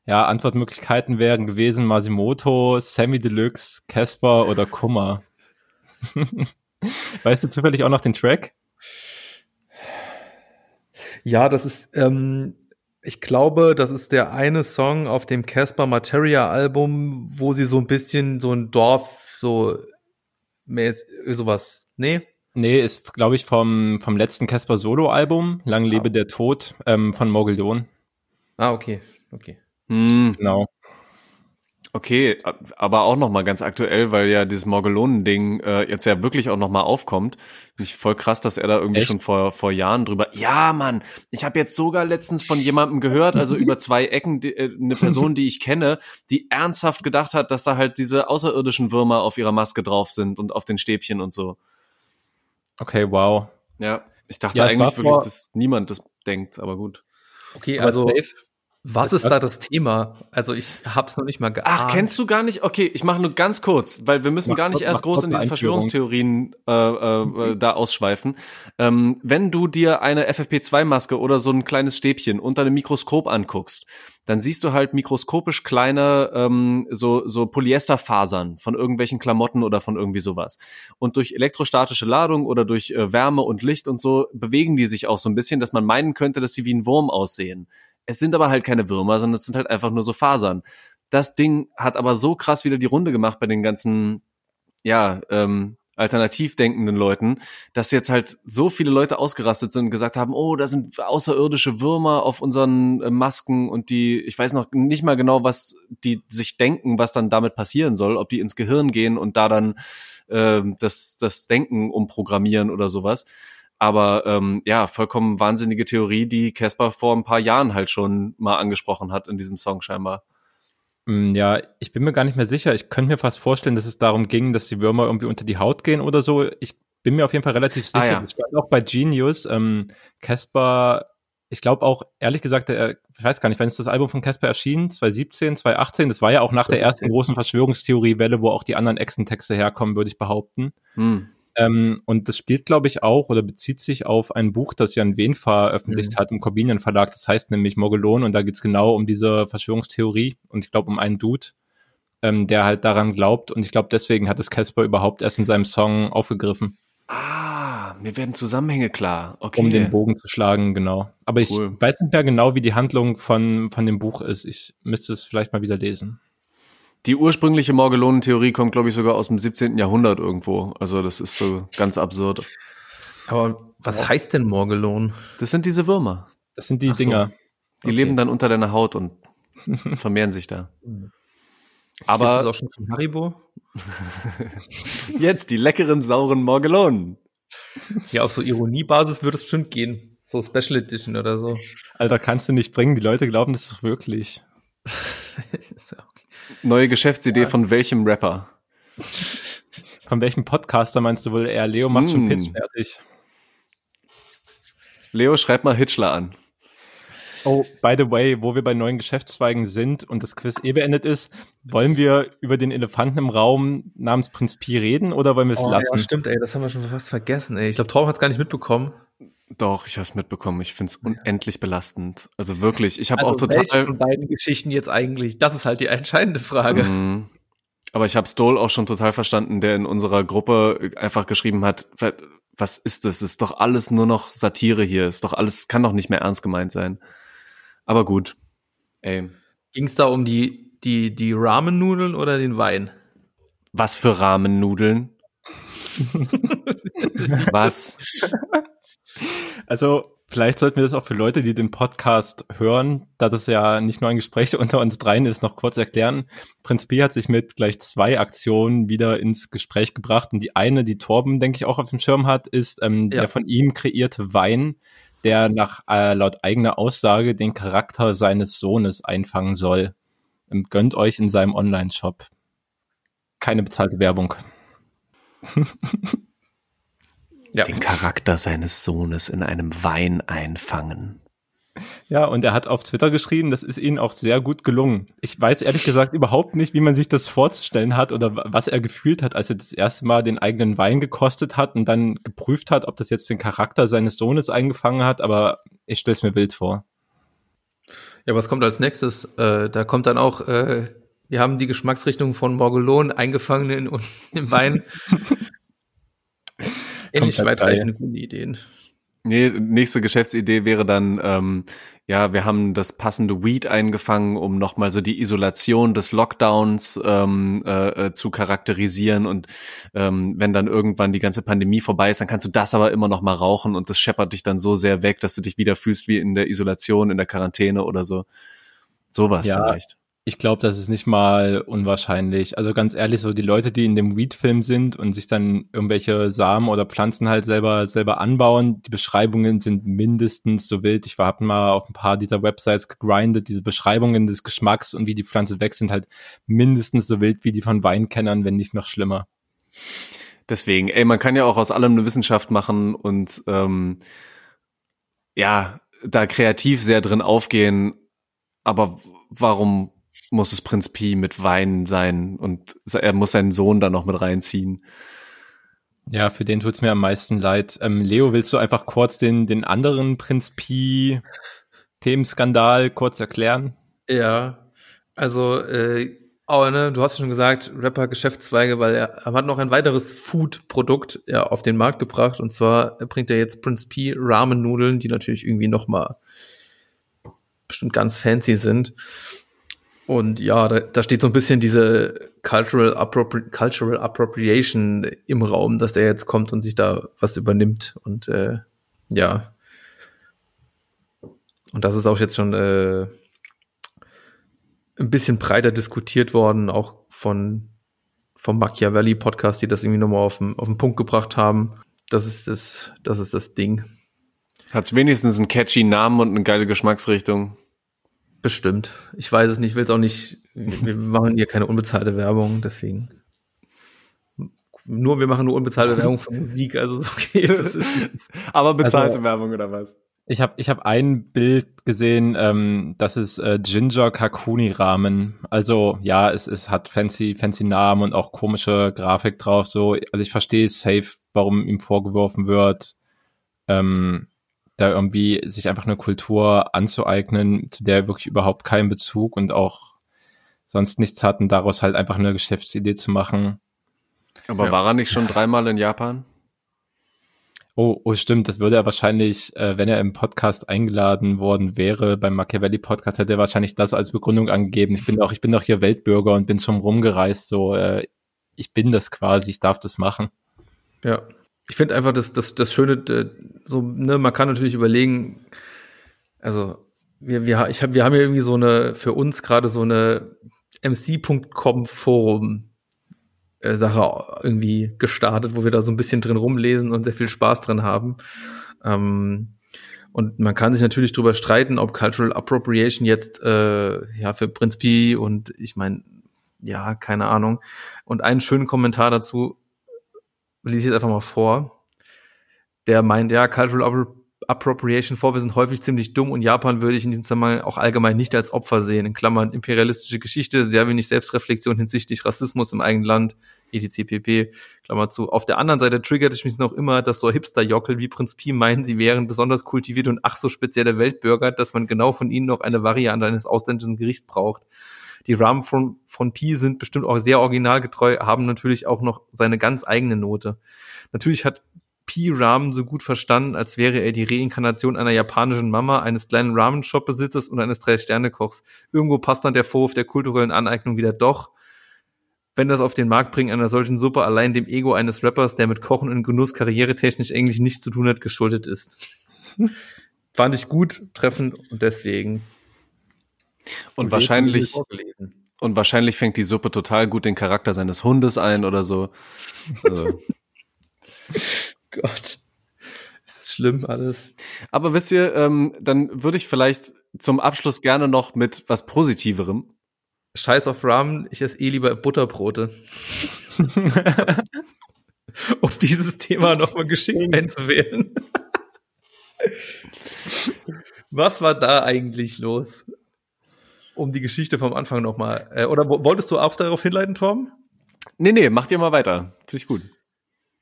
Ja, Antwortmöglichkeiten wären gewesen Masimoto, Sammy Deluxe, Casper oder Kummer. <laughs> weißt du zufällig auch noch den Track? Ja, das ist, ähm, ich glaube, das ist der eine Song auf dem Casper Materia Album, wo sie so ein bisschen so ein Dorf, so, sowas. Nee? Nee, ist, glaube ich, vom, vom letzten Casper Solo-Album, Lang lebe der Tod, ähm, von Mogeldon. Ah, okay, okay. Hm, Genau. okay, aber auch noch mal ganz aktuell, weil ja dieses Morgelonen-Ding äh, jetzt ja wirklich auch noch mal aufkommt. Finde ich voll krass, dass er da irgendwie Echt? schon vor vor Jahren drüber. Ja, Mann, ich habe jetzt sogar letztens von jemandem gehört, also <laughs> über zwei Ecken, die, äh, eine Person, die ich kenne, die ernsthaft gedacht hat, dass da halt diese außerirdischen Würmer auf ihrer Maske drauf sind und auf den Stäbchen und so. Okay, wow. Ja, ich dachte Ja, eigentlich wirklich, vor- dass niemand das denkt, aber gut. Okay, Aber also, safe. Was ist da das Thema? Also, ich hab's noch nicht mal geahnt. Ach, kennst du gar nicht? Okay, ich mache nur ganz kurz, weil wir müssen Mach gar nicht kurz- erst mach groß in kurz diese. Verschwörungstheorien äh, äh, äh, da ausschweifen. Ähm, wenn du dir eine FFP2-Maske oder so ein kleines Stäbchen unter einem Mikroskop anguckst, dann siehst du halt mikroskopisch kleine ähm, so, so Polyesterfasern von irgendwelchen Klamotten oder von irgendwie sowas. Und durch elektrostatische Ladung oder durch äh, Wärme und Licht und so bewegen die sich auch so ein bisschen, dass man meinen könnte, dass sie wie ein Wurm aussehen. Es sind aber halt keine Würmer, sondern es sind halt einfach nur so Fasern. Das Ding hat aber so krass wieder die Runde gemacht bei den ganzen, ja, ähm, alternativ denkenden Leuten, dass jetzt halt so viele Leute ausgerastet sind und gesagt haben, oh, da sind außerirdische Würmer auf unseren äh, Masken und die, ich weiß noch nicht mal genau, was die sich denken, was dann damit passieren soll, ob die ins Gehirn gehen und da dann ähm, das, das Denken umprogrammieren oder sowas. Aber ähm, ja, vollkommen wahnsinnige Theorie, die Casper vor ein paar Jahren halt schon mal angesprochen hat in diesem Song scheinbar. Mm, Ja, ich bin mir gar nicht mehr sicher. Ich könnte mir fast vorstellen, dass es darum ging, dass die Würmer irgendwie unter die Haut gehen oder so. Ich bin mir auf jeden Fall relativ sicher. Ah, ja. Das stand auch bei Genius. Ähm, Casper, ich glaube auch, ehrlich gesagt, der, ich weiß gar nicht, wann ist das Album von Casper erschienen? 2017, 2018? Das war ja auch nach der ersten 2017. großen Verschwörungstheoriewelle, wo auch die anderen Exentexte herkommen, würde ich behaupten. Hm. Ähm, und das spielt, glaube ich, auch oder bezieht sich auf ein Buch, das Jan Wen veröffentlicht Mhm. hat im Corbinian Verlag. Das heißt nämlich Mogelon und da geht's genau um diese Verschwörungstheorie und ich glaube um einen Dude, ähm, der halt daran glaubt und ich glaube deswegen hat es Casper überhaupt erst in seinem Song aufgegriffen, Ah, mir werden Zusammenhänge klar. Okay. um den Bogen zu schlagen, genau. Aber ich Cool. weiß nicht mehr genau, wie die Handlung von, von dem Buch ist. Ich müsste es vielleicht mal wieder lesen. Die ursprüngliche Morgellonentheorie kommt, glaube ich, sogar aus dem 17. Jahrhundert irgendwo. Also das ist so ganz absurd. Aber was heißt denn Morgelon? Das sind diese Würmer. Das sind die Ach so. Dinger. Die Okay. leben dann unter deiner Haut und <laughs> vermehren sich da. Gibt es das Aber auch schon von Haribo? <laughs> jetzt die leckeren, sauren Morgellonen. Ja, auf so Ironiebasis würde es bestimmt gehen. So Special Edition oder so. Alter, kannst du nicht bringen. Die Leute glauben das ist wirklich. <laughs> Ist ja. Neue Geschäftsidee von welchem Rapper? Von welchem Podcaster meinst du wohl eher? Leo macht schon Mm. Pitch fertig. Leo, schreib mal Hitchler an. Oh, by the way, wo wir bei neuen Geschäftszweigen sind und das Quiz eh beendet ist, wollen wir über den Elefanten im Raum namens Prinz Pi reden oder wollen wir es Oh, lassen? ja, stimmt, ey, das haben wir schon fast vergessen, ey. Ich glaube, Torben hat es gar nicht mitbekommen. Doch, ich habe es mitbekommen. Ich find's unendlich belastend. Also wirklich. Ich habe Also auch total. welche von beiden Geschichten jetzt eigentlich? Das ist halt die entscheidende Frage. Mhm. Aber ich habe Stoll auch schon total verstanden, der in unserer Gruppe einfach geschrieben hat, "Ver- was ist das? Ist doch alles nur noch Satire hier. Ist doch alles, kann doch nicht mehr ernst gemeint sein. Aber gut. Ey, Ging es da um die, die, die Ramen-Nudeln oder den Wein? was für Rahmennudeln? <laughs> was? <laughs> Also, vielleicht sollten wir das auch für Leute, die den Podcast hören, da das ja nicht nur ein Gespräch <laughs> unter uns dreien ist, noch kurz erklären. Prinz Pi hat sich mit gleich zwei Aktionen wieder ins Gespräch gebracht und die eine, die Torben, denke ich, auch auf dem Schirm hat, ist ähm, Ja. der von ihm kreierte Wein, der nach äh, laut eigener Aussage den Charakter seines Sohnes einfangen soll. Ähm, gönnt euch in seinem Online-Shop. Keine bezahlte Werbung. <laughs> Ja. Den Charakter seines Sohnes in einem Wein einfangen. Ja, und er hat auf Twitter geschrieben, das ist ihnen auch sehr gut gelungen. Ich weiß ehrlich gesagt überhaupt nicht, wie man sich das vorzustellen hat oder was er gefühlt hat, als er das erste Mal den eigenen Wein gekostet hat und dann geprüft hat, ob das jetzt den Charakter seines Sohnes eingefangen hat, aber ich stelle es mir wild vor. Ja, was kommt als nächstes? Äh, da kommt dann auch, äh, wir haben die Geschmacksrichtung von Morgulon eingefangen in, in, <laughs> im Wein. Ähnlich weitreichende gute Ideen. Nee, nächste Geschäftsidee wäre dann, ähm, ja, wir haben das passende Weed eingefangen, um nochmal so die Isolation des Lockdowns ähm, äh, äh, zu charakterisieren. Und ähm, wenn dann irgendwann die ganze Pandemie vorbei ist, dann kannst du das aber immer noch mal rauchen und das scheppert dich dann so sehr weg, dass du dich wieder fühlst wie in der Isolation, in der Quarantäne oder so. Sowas ja, vielleicht. Ich glaube, das ist nicht mal unwahrscheinlich. Also ganz ehrlich, so die Leute, die in dem Weed-Film sind und sich dann irgendwelche Samen oder Pflanzen halt selber selber anbauen, die Beschreibungen sind mindestens so wild. Ich habe mal auf ein paar dieser Websites gegrindet. Diese Beschreibungen des Geschmacks und wie die Pflanze wächst, sind halt mindestens so wild wie die von Weinkennern, wenn nicht noch schlimmer. Deswegen, ey, man kann ja auch aus allem eine Wissenschaft machen und ähm, ja, da kreativ sehr drin aufgehen. Aber warum muss es Prinz Pi mit Wein sein und er muss seinen Sohn da noch mit reinziehen. Ja, für den tut's mir am meisten leid. Ähm, Leo, willst du einfach kurz den, den anderen Prinz Pi Themenskandal kurz erklären? Ja, also äh, oh, ne, du hast schon gesagt, Rapper Geschäftszweige, weil er, er hat noch ein weiteres Food-Produkt ja, auf den Markt gebracht und zwar bringt er jetzt Prince P Ramen-Nudeln, die natürlich irgendwie noch mal bestimmt ganz fancy sind. Und ja, da, da steht so ein bisschen diese Cultural, Appropri Cultural Appropriation im Raum, dass er jetzt kommt und sich da was übernimmt. Und äh, ja. Und das ist auch jetzt schon äh, ein bisschen breiter diskutiert worden, auch von vom Machiavelli Podcast, die das irgendwie nochmal auf den, auf den Punkt gebracht haben. Das ist das, das ist das Ding. Hat's wenigstens einen catchy Namen und eine geile Geschmacksrichtung. Bestimmt. Ich weiß es nicht, will es auch nicht. Wir machen hier keine unbezahlte Werbung, deswegen. Nur wir machen nur unbezahlte <laughs> Werbung für Musik, also okay. Ist es <laughs> Aber bezahlte also, Werbung oder was? Ich habe ich hab ein Bild gesehen, ähm, das ist äh, Ginger Kakuni Rahmen. Also ja, es, es hat fancy fancy Namen und auch komische Grafik drauf. So, also ich verstehe safe, warum ihm vorgeworfen wird. Ähm, da irgendwie sich einfach eine Kultur anzueignen, zu der er wirklich überhaupt keinen Bezug und auch sonst nichts hatten, daraus halt einfach eine Geschäftsidee zu machen. Aber ja. war er nicht schon dreimal in Japan? Oh, oh, stimmt, das würde er wahrscheinlich, äh, wenn er im Podcast eingeladen worden wäre, beim Machiavelli Podcast, hätte er wahrscheinlich das als Begründung angegeben. Ich bin doch, ich bin doch hier Weltbürger und bin schon rumgereist, so, äh, ich bin das quasi, ich darf das machen. Ja, ich finde einfach das, das, das Schöne, so, ne, man kann natürlich überlegen, also wir, wir, ich hab, wir haben ja irgendwie so eine, für uns gerade so eine mc.com Forum äh, Sache irgendwie gestartet, wo wir da so ein bisschen drin rumlesen und sehr viel Spaß drin haben. Ähm, und man kann sich natürlich darüber streiten, ob Cultural Appropriation jetzt äh, ja für Prinz Pi und ich meine, ja, keine Ahnung. Und einen schönen Kommentar dazu lese ich jetzt einfach mal vor. Der meint, ja, Cultural Appropriation Vorwürfe sind häufig ziemlich dumm und Japan würde ich in diesem Zusammenhang auch allgemein nicht als Opfer sehen. In Klammern imperialistische Geschichte, sehr wenig Selbstreflexion hinsichtlich Rassismus im eigenen Land, etc. pp. Klammer zu. Auf der anderen Seite triggert es mich noch immer, dass so Hipster-Jockel wie Prinz Pi meinen, sie wären besonders kultiviert und ach so spezielle Weltbürger, dass man genau von ihnen noch eine Variante eines ausländischen Gerichts braucht. Die Rahmen von, von Pi sind bestimmt auch sehr originalgetreu, haben natürlich auch noch seine ganz eigene Note. Natürlich hat Pi Ramen so gut verstanden, als wäre er die Reinkarnation einer japanischen Mama, eines kleinen Ramen-Shop-Besitzers und eines Drei-Sterne-Kochs. Irgendwo passt dann der Vorwurf der kulturellen Aneignung wieder doch. Wenn das auf den Markt bringen einer solchen Suppe allein dem Ego eines Rappers, der mit Kochen und Genuss karrieretechnisch eigentlich nichts zu tun hat, geschuldet ist. <laughs> Fand ich gut, treffend und deswegen und, wahrscheinlich, und wahrscheinlich fängt die Suppe total gut den Charakter seines Hundes ein oder so. Also. <laughs> Gott. Das ist schlimm alles. Aber wisst ihr, ähm, dann würde ich vielleicht zum Abschluss gerne noch mit was Positiverem. Scheiß auf Ramen, ich esse eh lieber Butterbrote. <laughs> um dieses Thema nochmal geschickt einzuwählen. Was war da eigentlich los? Um die Geschichte vom Anfang nochmal. Äh, oder wolltest du auch darauf hinleiten, Tom? Nee, nee, mach dir mal weiter. Finde ich gut.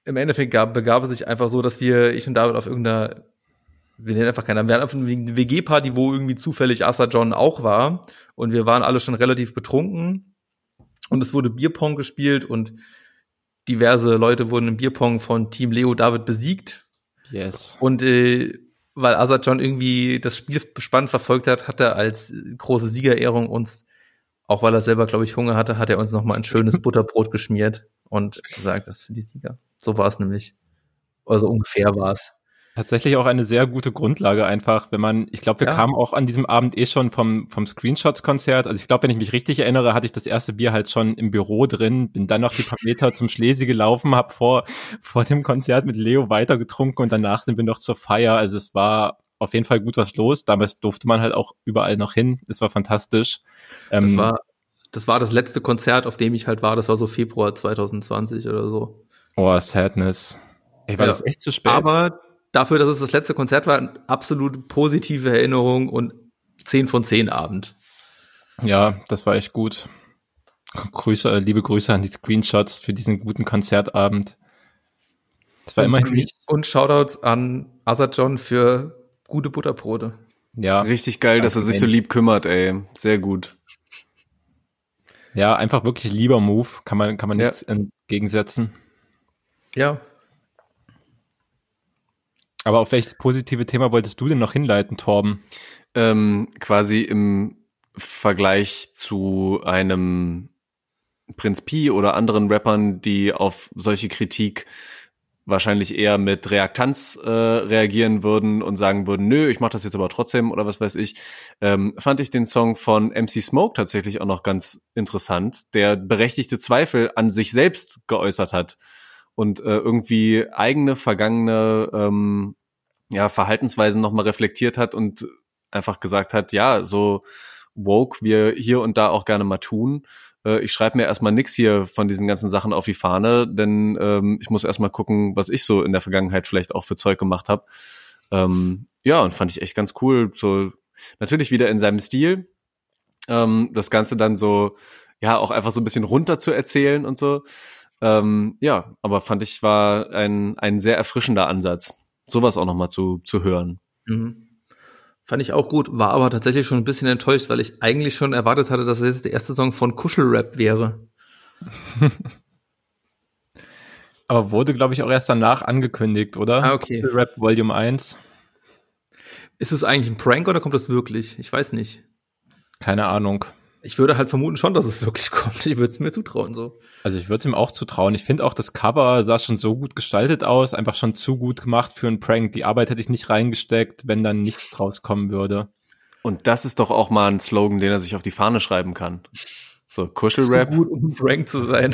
Im Endeffekt gab, begab es sich einfach so, dass wir, ich und David auf irgendeiner, wir nennen einfach keiner, wir hatten auf einer WG-Party, wo irgendwie zufällig Asa John auch war. Und wir waren alle schon relativ betrunken. Und es wurde Bierpong gespielt und diverse Leute wurden im Bierpong von Team Leo David besiegt. Yes. Und äh, weil John irgendwie das Spiel spannend verfolgt hat, hat er als große Siegerehrung uns, auch weil er selber, glaube ich, Hunger hatte, hat er uns noch mal ein schönes <laughs> Butterbrot geschmiert und gesagt, das ist für die Sieger. So war es nämlich. Also ungefähr war es tatsächlich auch eine sehr gute Grundlage einfach, wenn man, ich glaube, wir ja. kamen auch an diesem Abend eh schon vom, vom Screenshots-Konzert. Also ich glaube, wenn ich mich richtig erinnere, hatte ich das erste Bier halt schon im Büro drin, bin dann noch die paar Meter zum Schlesi gelaufen, habe vor, vor dem Konzert mit Leo weitergetrunken und danach sind wir noch zur Feier. Also es war auf jeden Fall gut was los. Damals durfte man halt auch überall noch hin. Es war fantastisch. Ähm, das war, das war das letzte Konzert, auf dem ich halt war. Das war so Februar 2020 oder so. Oh, Sadness. Ey, war ja. das echt zu spät? Aber dafür, dass es das letzte Konzert war, eine absolut positive Erinnerung und 10 von 10 Abend. Ja, das war echt gut. Grüße, liebe Grüße an die Screenshots für diesen guten Konzertabend. Das war immerhin nicht. Und Shoutouts an Azad John für gute Butterbrote. Ja. Richtig geil, dass er sich so lieb kümmert, ey. Sehr gut. Ja, einfach wirklich lieber Move. Kann man, kann man nichts ja. entgegensetzen. Ja, aber auf welches positive Thema wolltest du denn noch hinleiten, Torben? Ähm, quasi im Vergleich zu einem Prinz Pi oder anderen Rappern, die auf solche Kritik wahrscheinlich eher mit Reaktanz äh, reagieren würden und sagen würden, nö, ich mach das jetzt aber trotzdem oder was weiß ich, ähm, fand ich den Song von MC Smoke tatsächlich auch noch ganz interessant, der berechtigte Zweifel an sich selbst geäußert hat und äh, irgendwie eigene vergangene ähm, ja, Verhaltensweisen nochmal reflektiert hat und einfach gesagt hat, ja, so woke wir hier und da auch gerne mal tun. Äh, ich schreibe mir erstmal nix hier von diesen ganzen Sachen auf die Fahne, denn ähm, ich muss erstmal gucken, was ich so in der Vergangenheit vielleicht auch für Zeug gemacht habe. Ähm, ja, und fand ich echt ganz cool. So natürlich wieder in seinem Stil. Ähm, das Ganze dann so, ja, auch einfach so ein bisschen runter zu erzählen und so. Ähm, ja, aber fand ich war ein, ein sehr erfrischender Ansatz, sowas auch nochmal zu, zu hören. Mhm. Fand ich auch gut, war aber tatsächlich schon ein bisschen enttäuscht, weil ich eigentlich schon erwartet hatte, dass es jetzt der erste Song von Kuschelrap wäre. <laughs> aber wurde, glaube ich, auch erst danach angekündigt, oder? Ah, okay. Kuschelrap Volume 1. Ist es eigentlich ein Prank oder kommt das wirklich? Ich weiß nicht. Keine Ahnung. Ich würde halt vermuten schon, dass es wirklich <laughs> kommt. Ich würde es mir zutrauen so. Also ich würde es ihm auch zutrauen. Ich finde auch, das Cover sah schon so gut gestaltet aus, einfach schon zu gut gemacht für einen Prank. Die Arbeit hätte ich nicht reingesteckt, wenn dann nichts draus kommen würde. Und das ist doch auch mal ein Slogan, den er sich auf die Fahne schreiben kann. So, Kuschelrap. So gut, um ein Prank zu sein.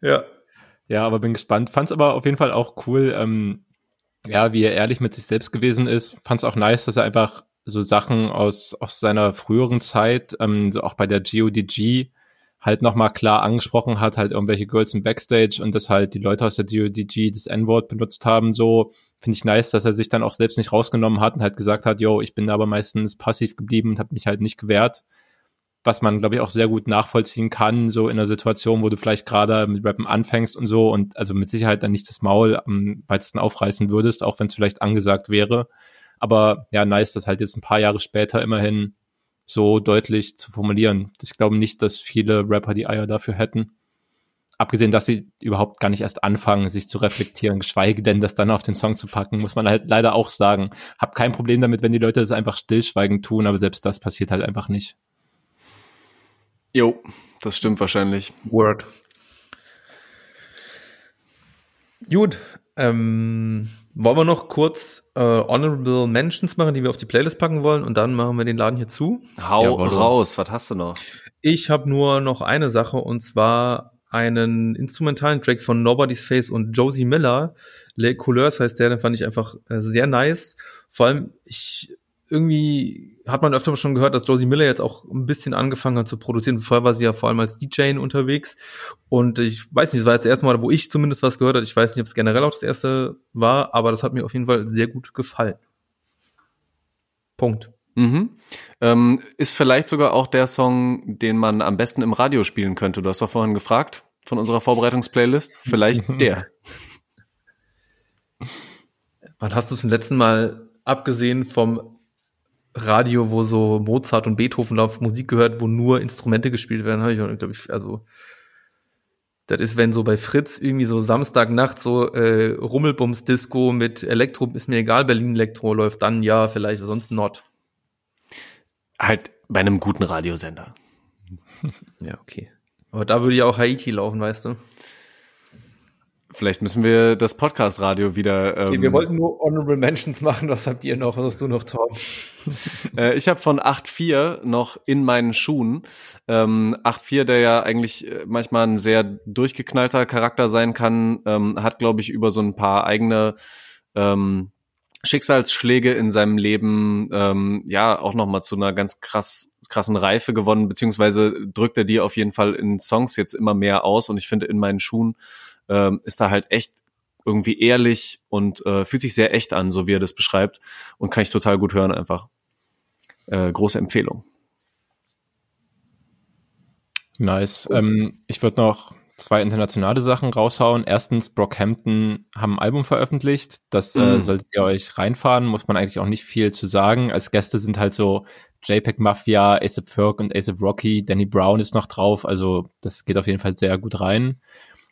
ja. Ja, aber bin gespannt. Fand's aber auf jeden Fall auch cool, ähm, ja, wie er ehrlich mit sich selbst gewesen ist. Fand's auch nice, dass er einfach so Sachen aus, aus seiner früheren Zeit, ähm, so auch bei der GODG, halt nochmal klar angesprochen hat, halt irgendwelche Girls im Backstage und dass halt die Leute aus der GODG das N-Wort benutzt haben, so finde ich nice, dass er sich dann auch selbst nicht rausgenommen hat und halt gesagt hat, yo, ich bin aber meistens passiv geblieben und habe mich halt nicht gewehrt. Was man, glaube ich, auch sehr gut nachvollziehen kann, so in einer Situation, wo du vielleicht gerade mit Rappen anfängst und so und also mit Sicherheit dann nicht das Maul am weitesten aufreißen würdest, auch wenn es vielleicht angesagt wäre. Aber ja, nice, das halt jetzt ein paar Jahre später immerhin so deutlich zu formulieren. Ich glaube nicht, dass viele Rapper die Eier dafür hätten. Abgesehen, dass sie überhaupt gar nicht erst anfangen, sich zu reflektieren, geschweige denn, das dann auf den Song zu packen, muss man halt leider auch sagen. Hab kein Problem damit, wenn die Leute das einfach stillschweigend tun, aber selbst das passiert halt einfach nicht. Jo, das stimmt wahrscheinlich. Word. Gut, ähm, wollen wir noch kurz äh, Honorable Mentions machen, die wir auf die Playlist packen wollen und dann machen wir den Laden hier zu? Hau ja, raus, was hast du noch? Ich habe nur noch eine Sache und zwar einen instrumentalen Track von Nobody's Face und Josie Miller. Les Couleurs heißt der, den fand ich einfach äh, sehr nice. Vor allem, ich irgendwie hat man öfter schon gehört, dass Josie Miller jetzt auch ein bisschen angefangen hat zu produzieren. Vorher war sie ja vor allem als DJ unterwegs. Und ich weiß nicht, es war jetzt das erste Mal, wo ich zumindest was gehört habe. Ich weiß nicht, ob es generell auch das erste war, aber das hat mir auf jeden Fall sehr gut gefallen. Punkt. Mhm. Ähm, ist vielleicht sogar auch der Song, den man am besten im Radio spielen könnte. Du hast doch vorhin gefragt von unserer Vorbereitungsplaylist. Vielleicht <laughs> der. Wann hast du zum letzten Mal, abgesehen vom Radio, wo so Mozart und Beethoven auf Musik gehört, wo nur Instrumente gespielt werden, habe ich, glaube ich, also das ist, wenn so bei Fritz irgendwie so Samstagnacht so äh, Rummelbums-Disco mit Elektro, ist mir egal, Berlin Elektro läuft, dann ja, vielleicht, sonst not. Halt bei einem guten Radiosender. <laughs> ja, okay. Aber da würde ja auch Haiti laufen, weißt du. Vielleicht müssen wir das Podcast-Radio wieder. Ähm, okay, wir wollten nur Honorable Mentions machen. Was habt ihr noch? Was hast du noch, Tom? <laughs> äh, ich habe von 8.4 noch in meinen Schuhen. Ähm, 8.4, der ja eigentlich äh, manchmal ein sehr durchgeknallter Charakter sein kann, ähm, hat, glaube ich, über so ein paar eigene ähm, Schicksalsschläge in seinem Leben ähm, ja auch noch mal zu einer ganz krass krassen Reife gewonnen, beziehungsweise drückt er die auf jeden Fall in Songs jetzt immer mehr aus und ich finde in meinen Schuhen ähm, ist da halt echt irgendwie ehrlich und äh, fühlt sich sehr echt an, so wie er das beschreibt und kann ich total gut hören einfach. Äh, große Empfehlung. Nice. Ähm, ich würde noch zwei internationale Sachen raushauen. Erstens, Brockhampton haben ein Album veröffentlicht. Das mhm. äh, solltet ihr euch reinfahren. Muss man eigentlich auch nicht viel zu sagen. Als Gäste sind halt so JPEG Mafia, ASAP Ferg und ASAP Rocky. Danny Brown ist noch drauf. Also das geht auf jeden Fall sehr gut rein.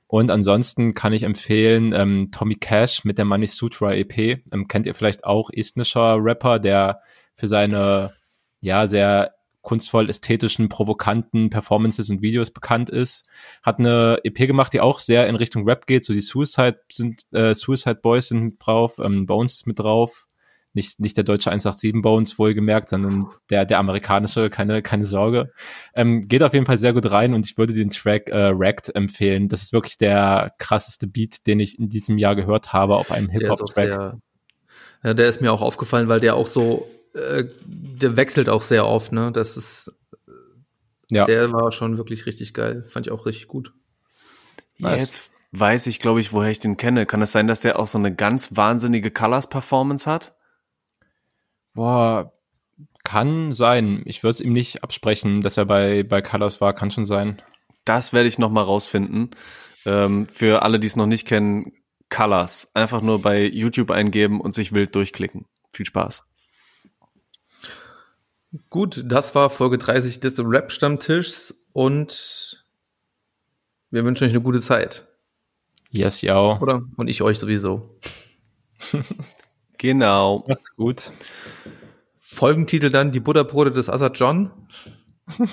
Und ansonsten kann ich empfehlen ähm, Tommy Cash mit der Money Sutra EP. Ähm, kennt ihr vielleicht auch estnischer Rapper, der für seine ja sehr kunstvoll ästhetischen, provokanten Performances und Videos bekannt ist. Hat eine EP gemacht, die auch sehr in Richtung Rap geht. So die Suicide sind äh, Suicide Boys sind drauf, ähm, Bones ist mit drauf nicht, nicht der deutsche 187 Bones wohlgemerkt, sondern der, der amerikanische, keine, keine Sorge. Ähm, geht auf jeden Fall sehr gut rein und ich würde den Track äh, Wrecked empfehlen. Das ist wirklich der krasseste Beat, den ich in diesem Jahr gehört habe auf einem Hip-Hop-Track. Ja, der ist mir auch aufgefallen, weil der auch so, äh, der wechselt auch sehr oft, ne? Das ist, ja. der war schon wirklich richtig geil. Fand ich auch richtig gut. Nice. Jetzt weiß ich, glaube ich, woher ich den kenne. Kann es sein, dass der auch so eine ganz wahnsinnige Colors-Performance hat? Boah, kann sein. Ich würde es ihm nicht absprechen, dass er bei, bei Colors war. Kann schon sein. Das werde ich noch mal rausfinden. Ähm, für alle, die es noch nicht kennen, Colors. Einfach nur bei YouTube eingeben und sich wild durchklicken. Viel Spaß. Gut, das war Folge 30 des Rap-Stammtischs und wir wünschen euch eine gute Zeit. Yes, ja. Oder? Und ich euch sowieso. <laughs> Genau. Macht's gut. Folgentitel dann die Butterbrote des Assad John. <laughs>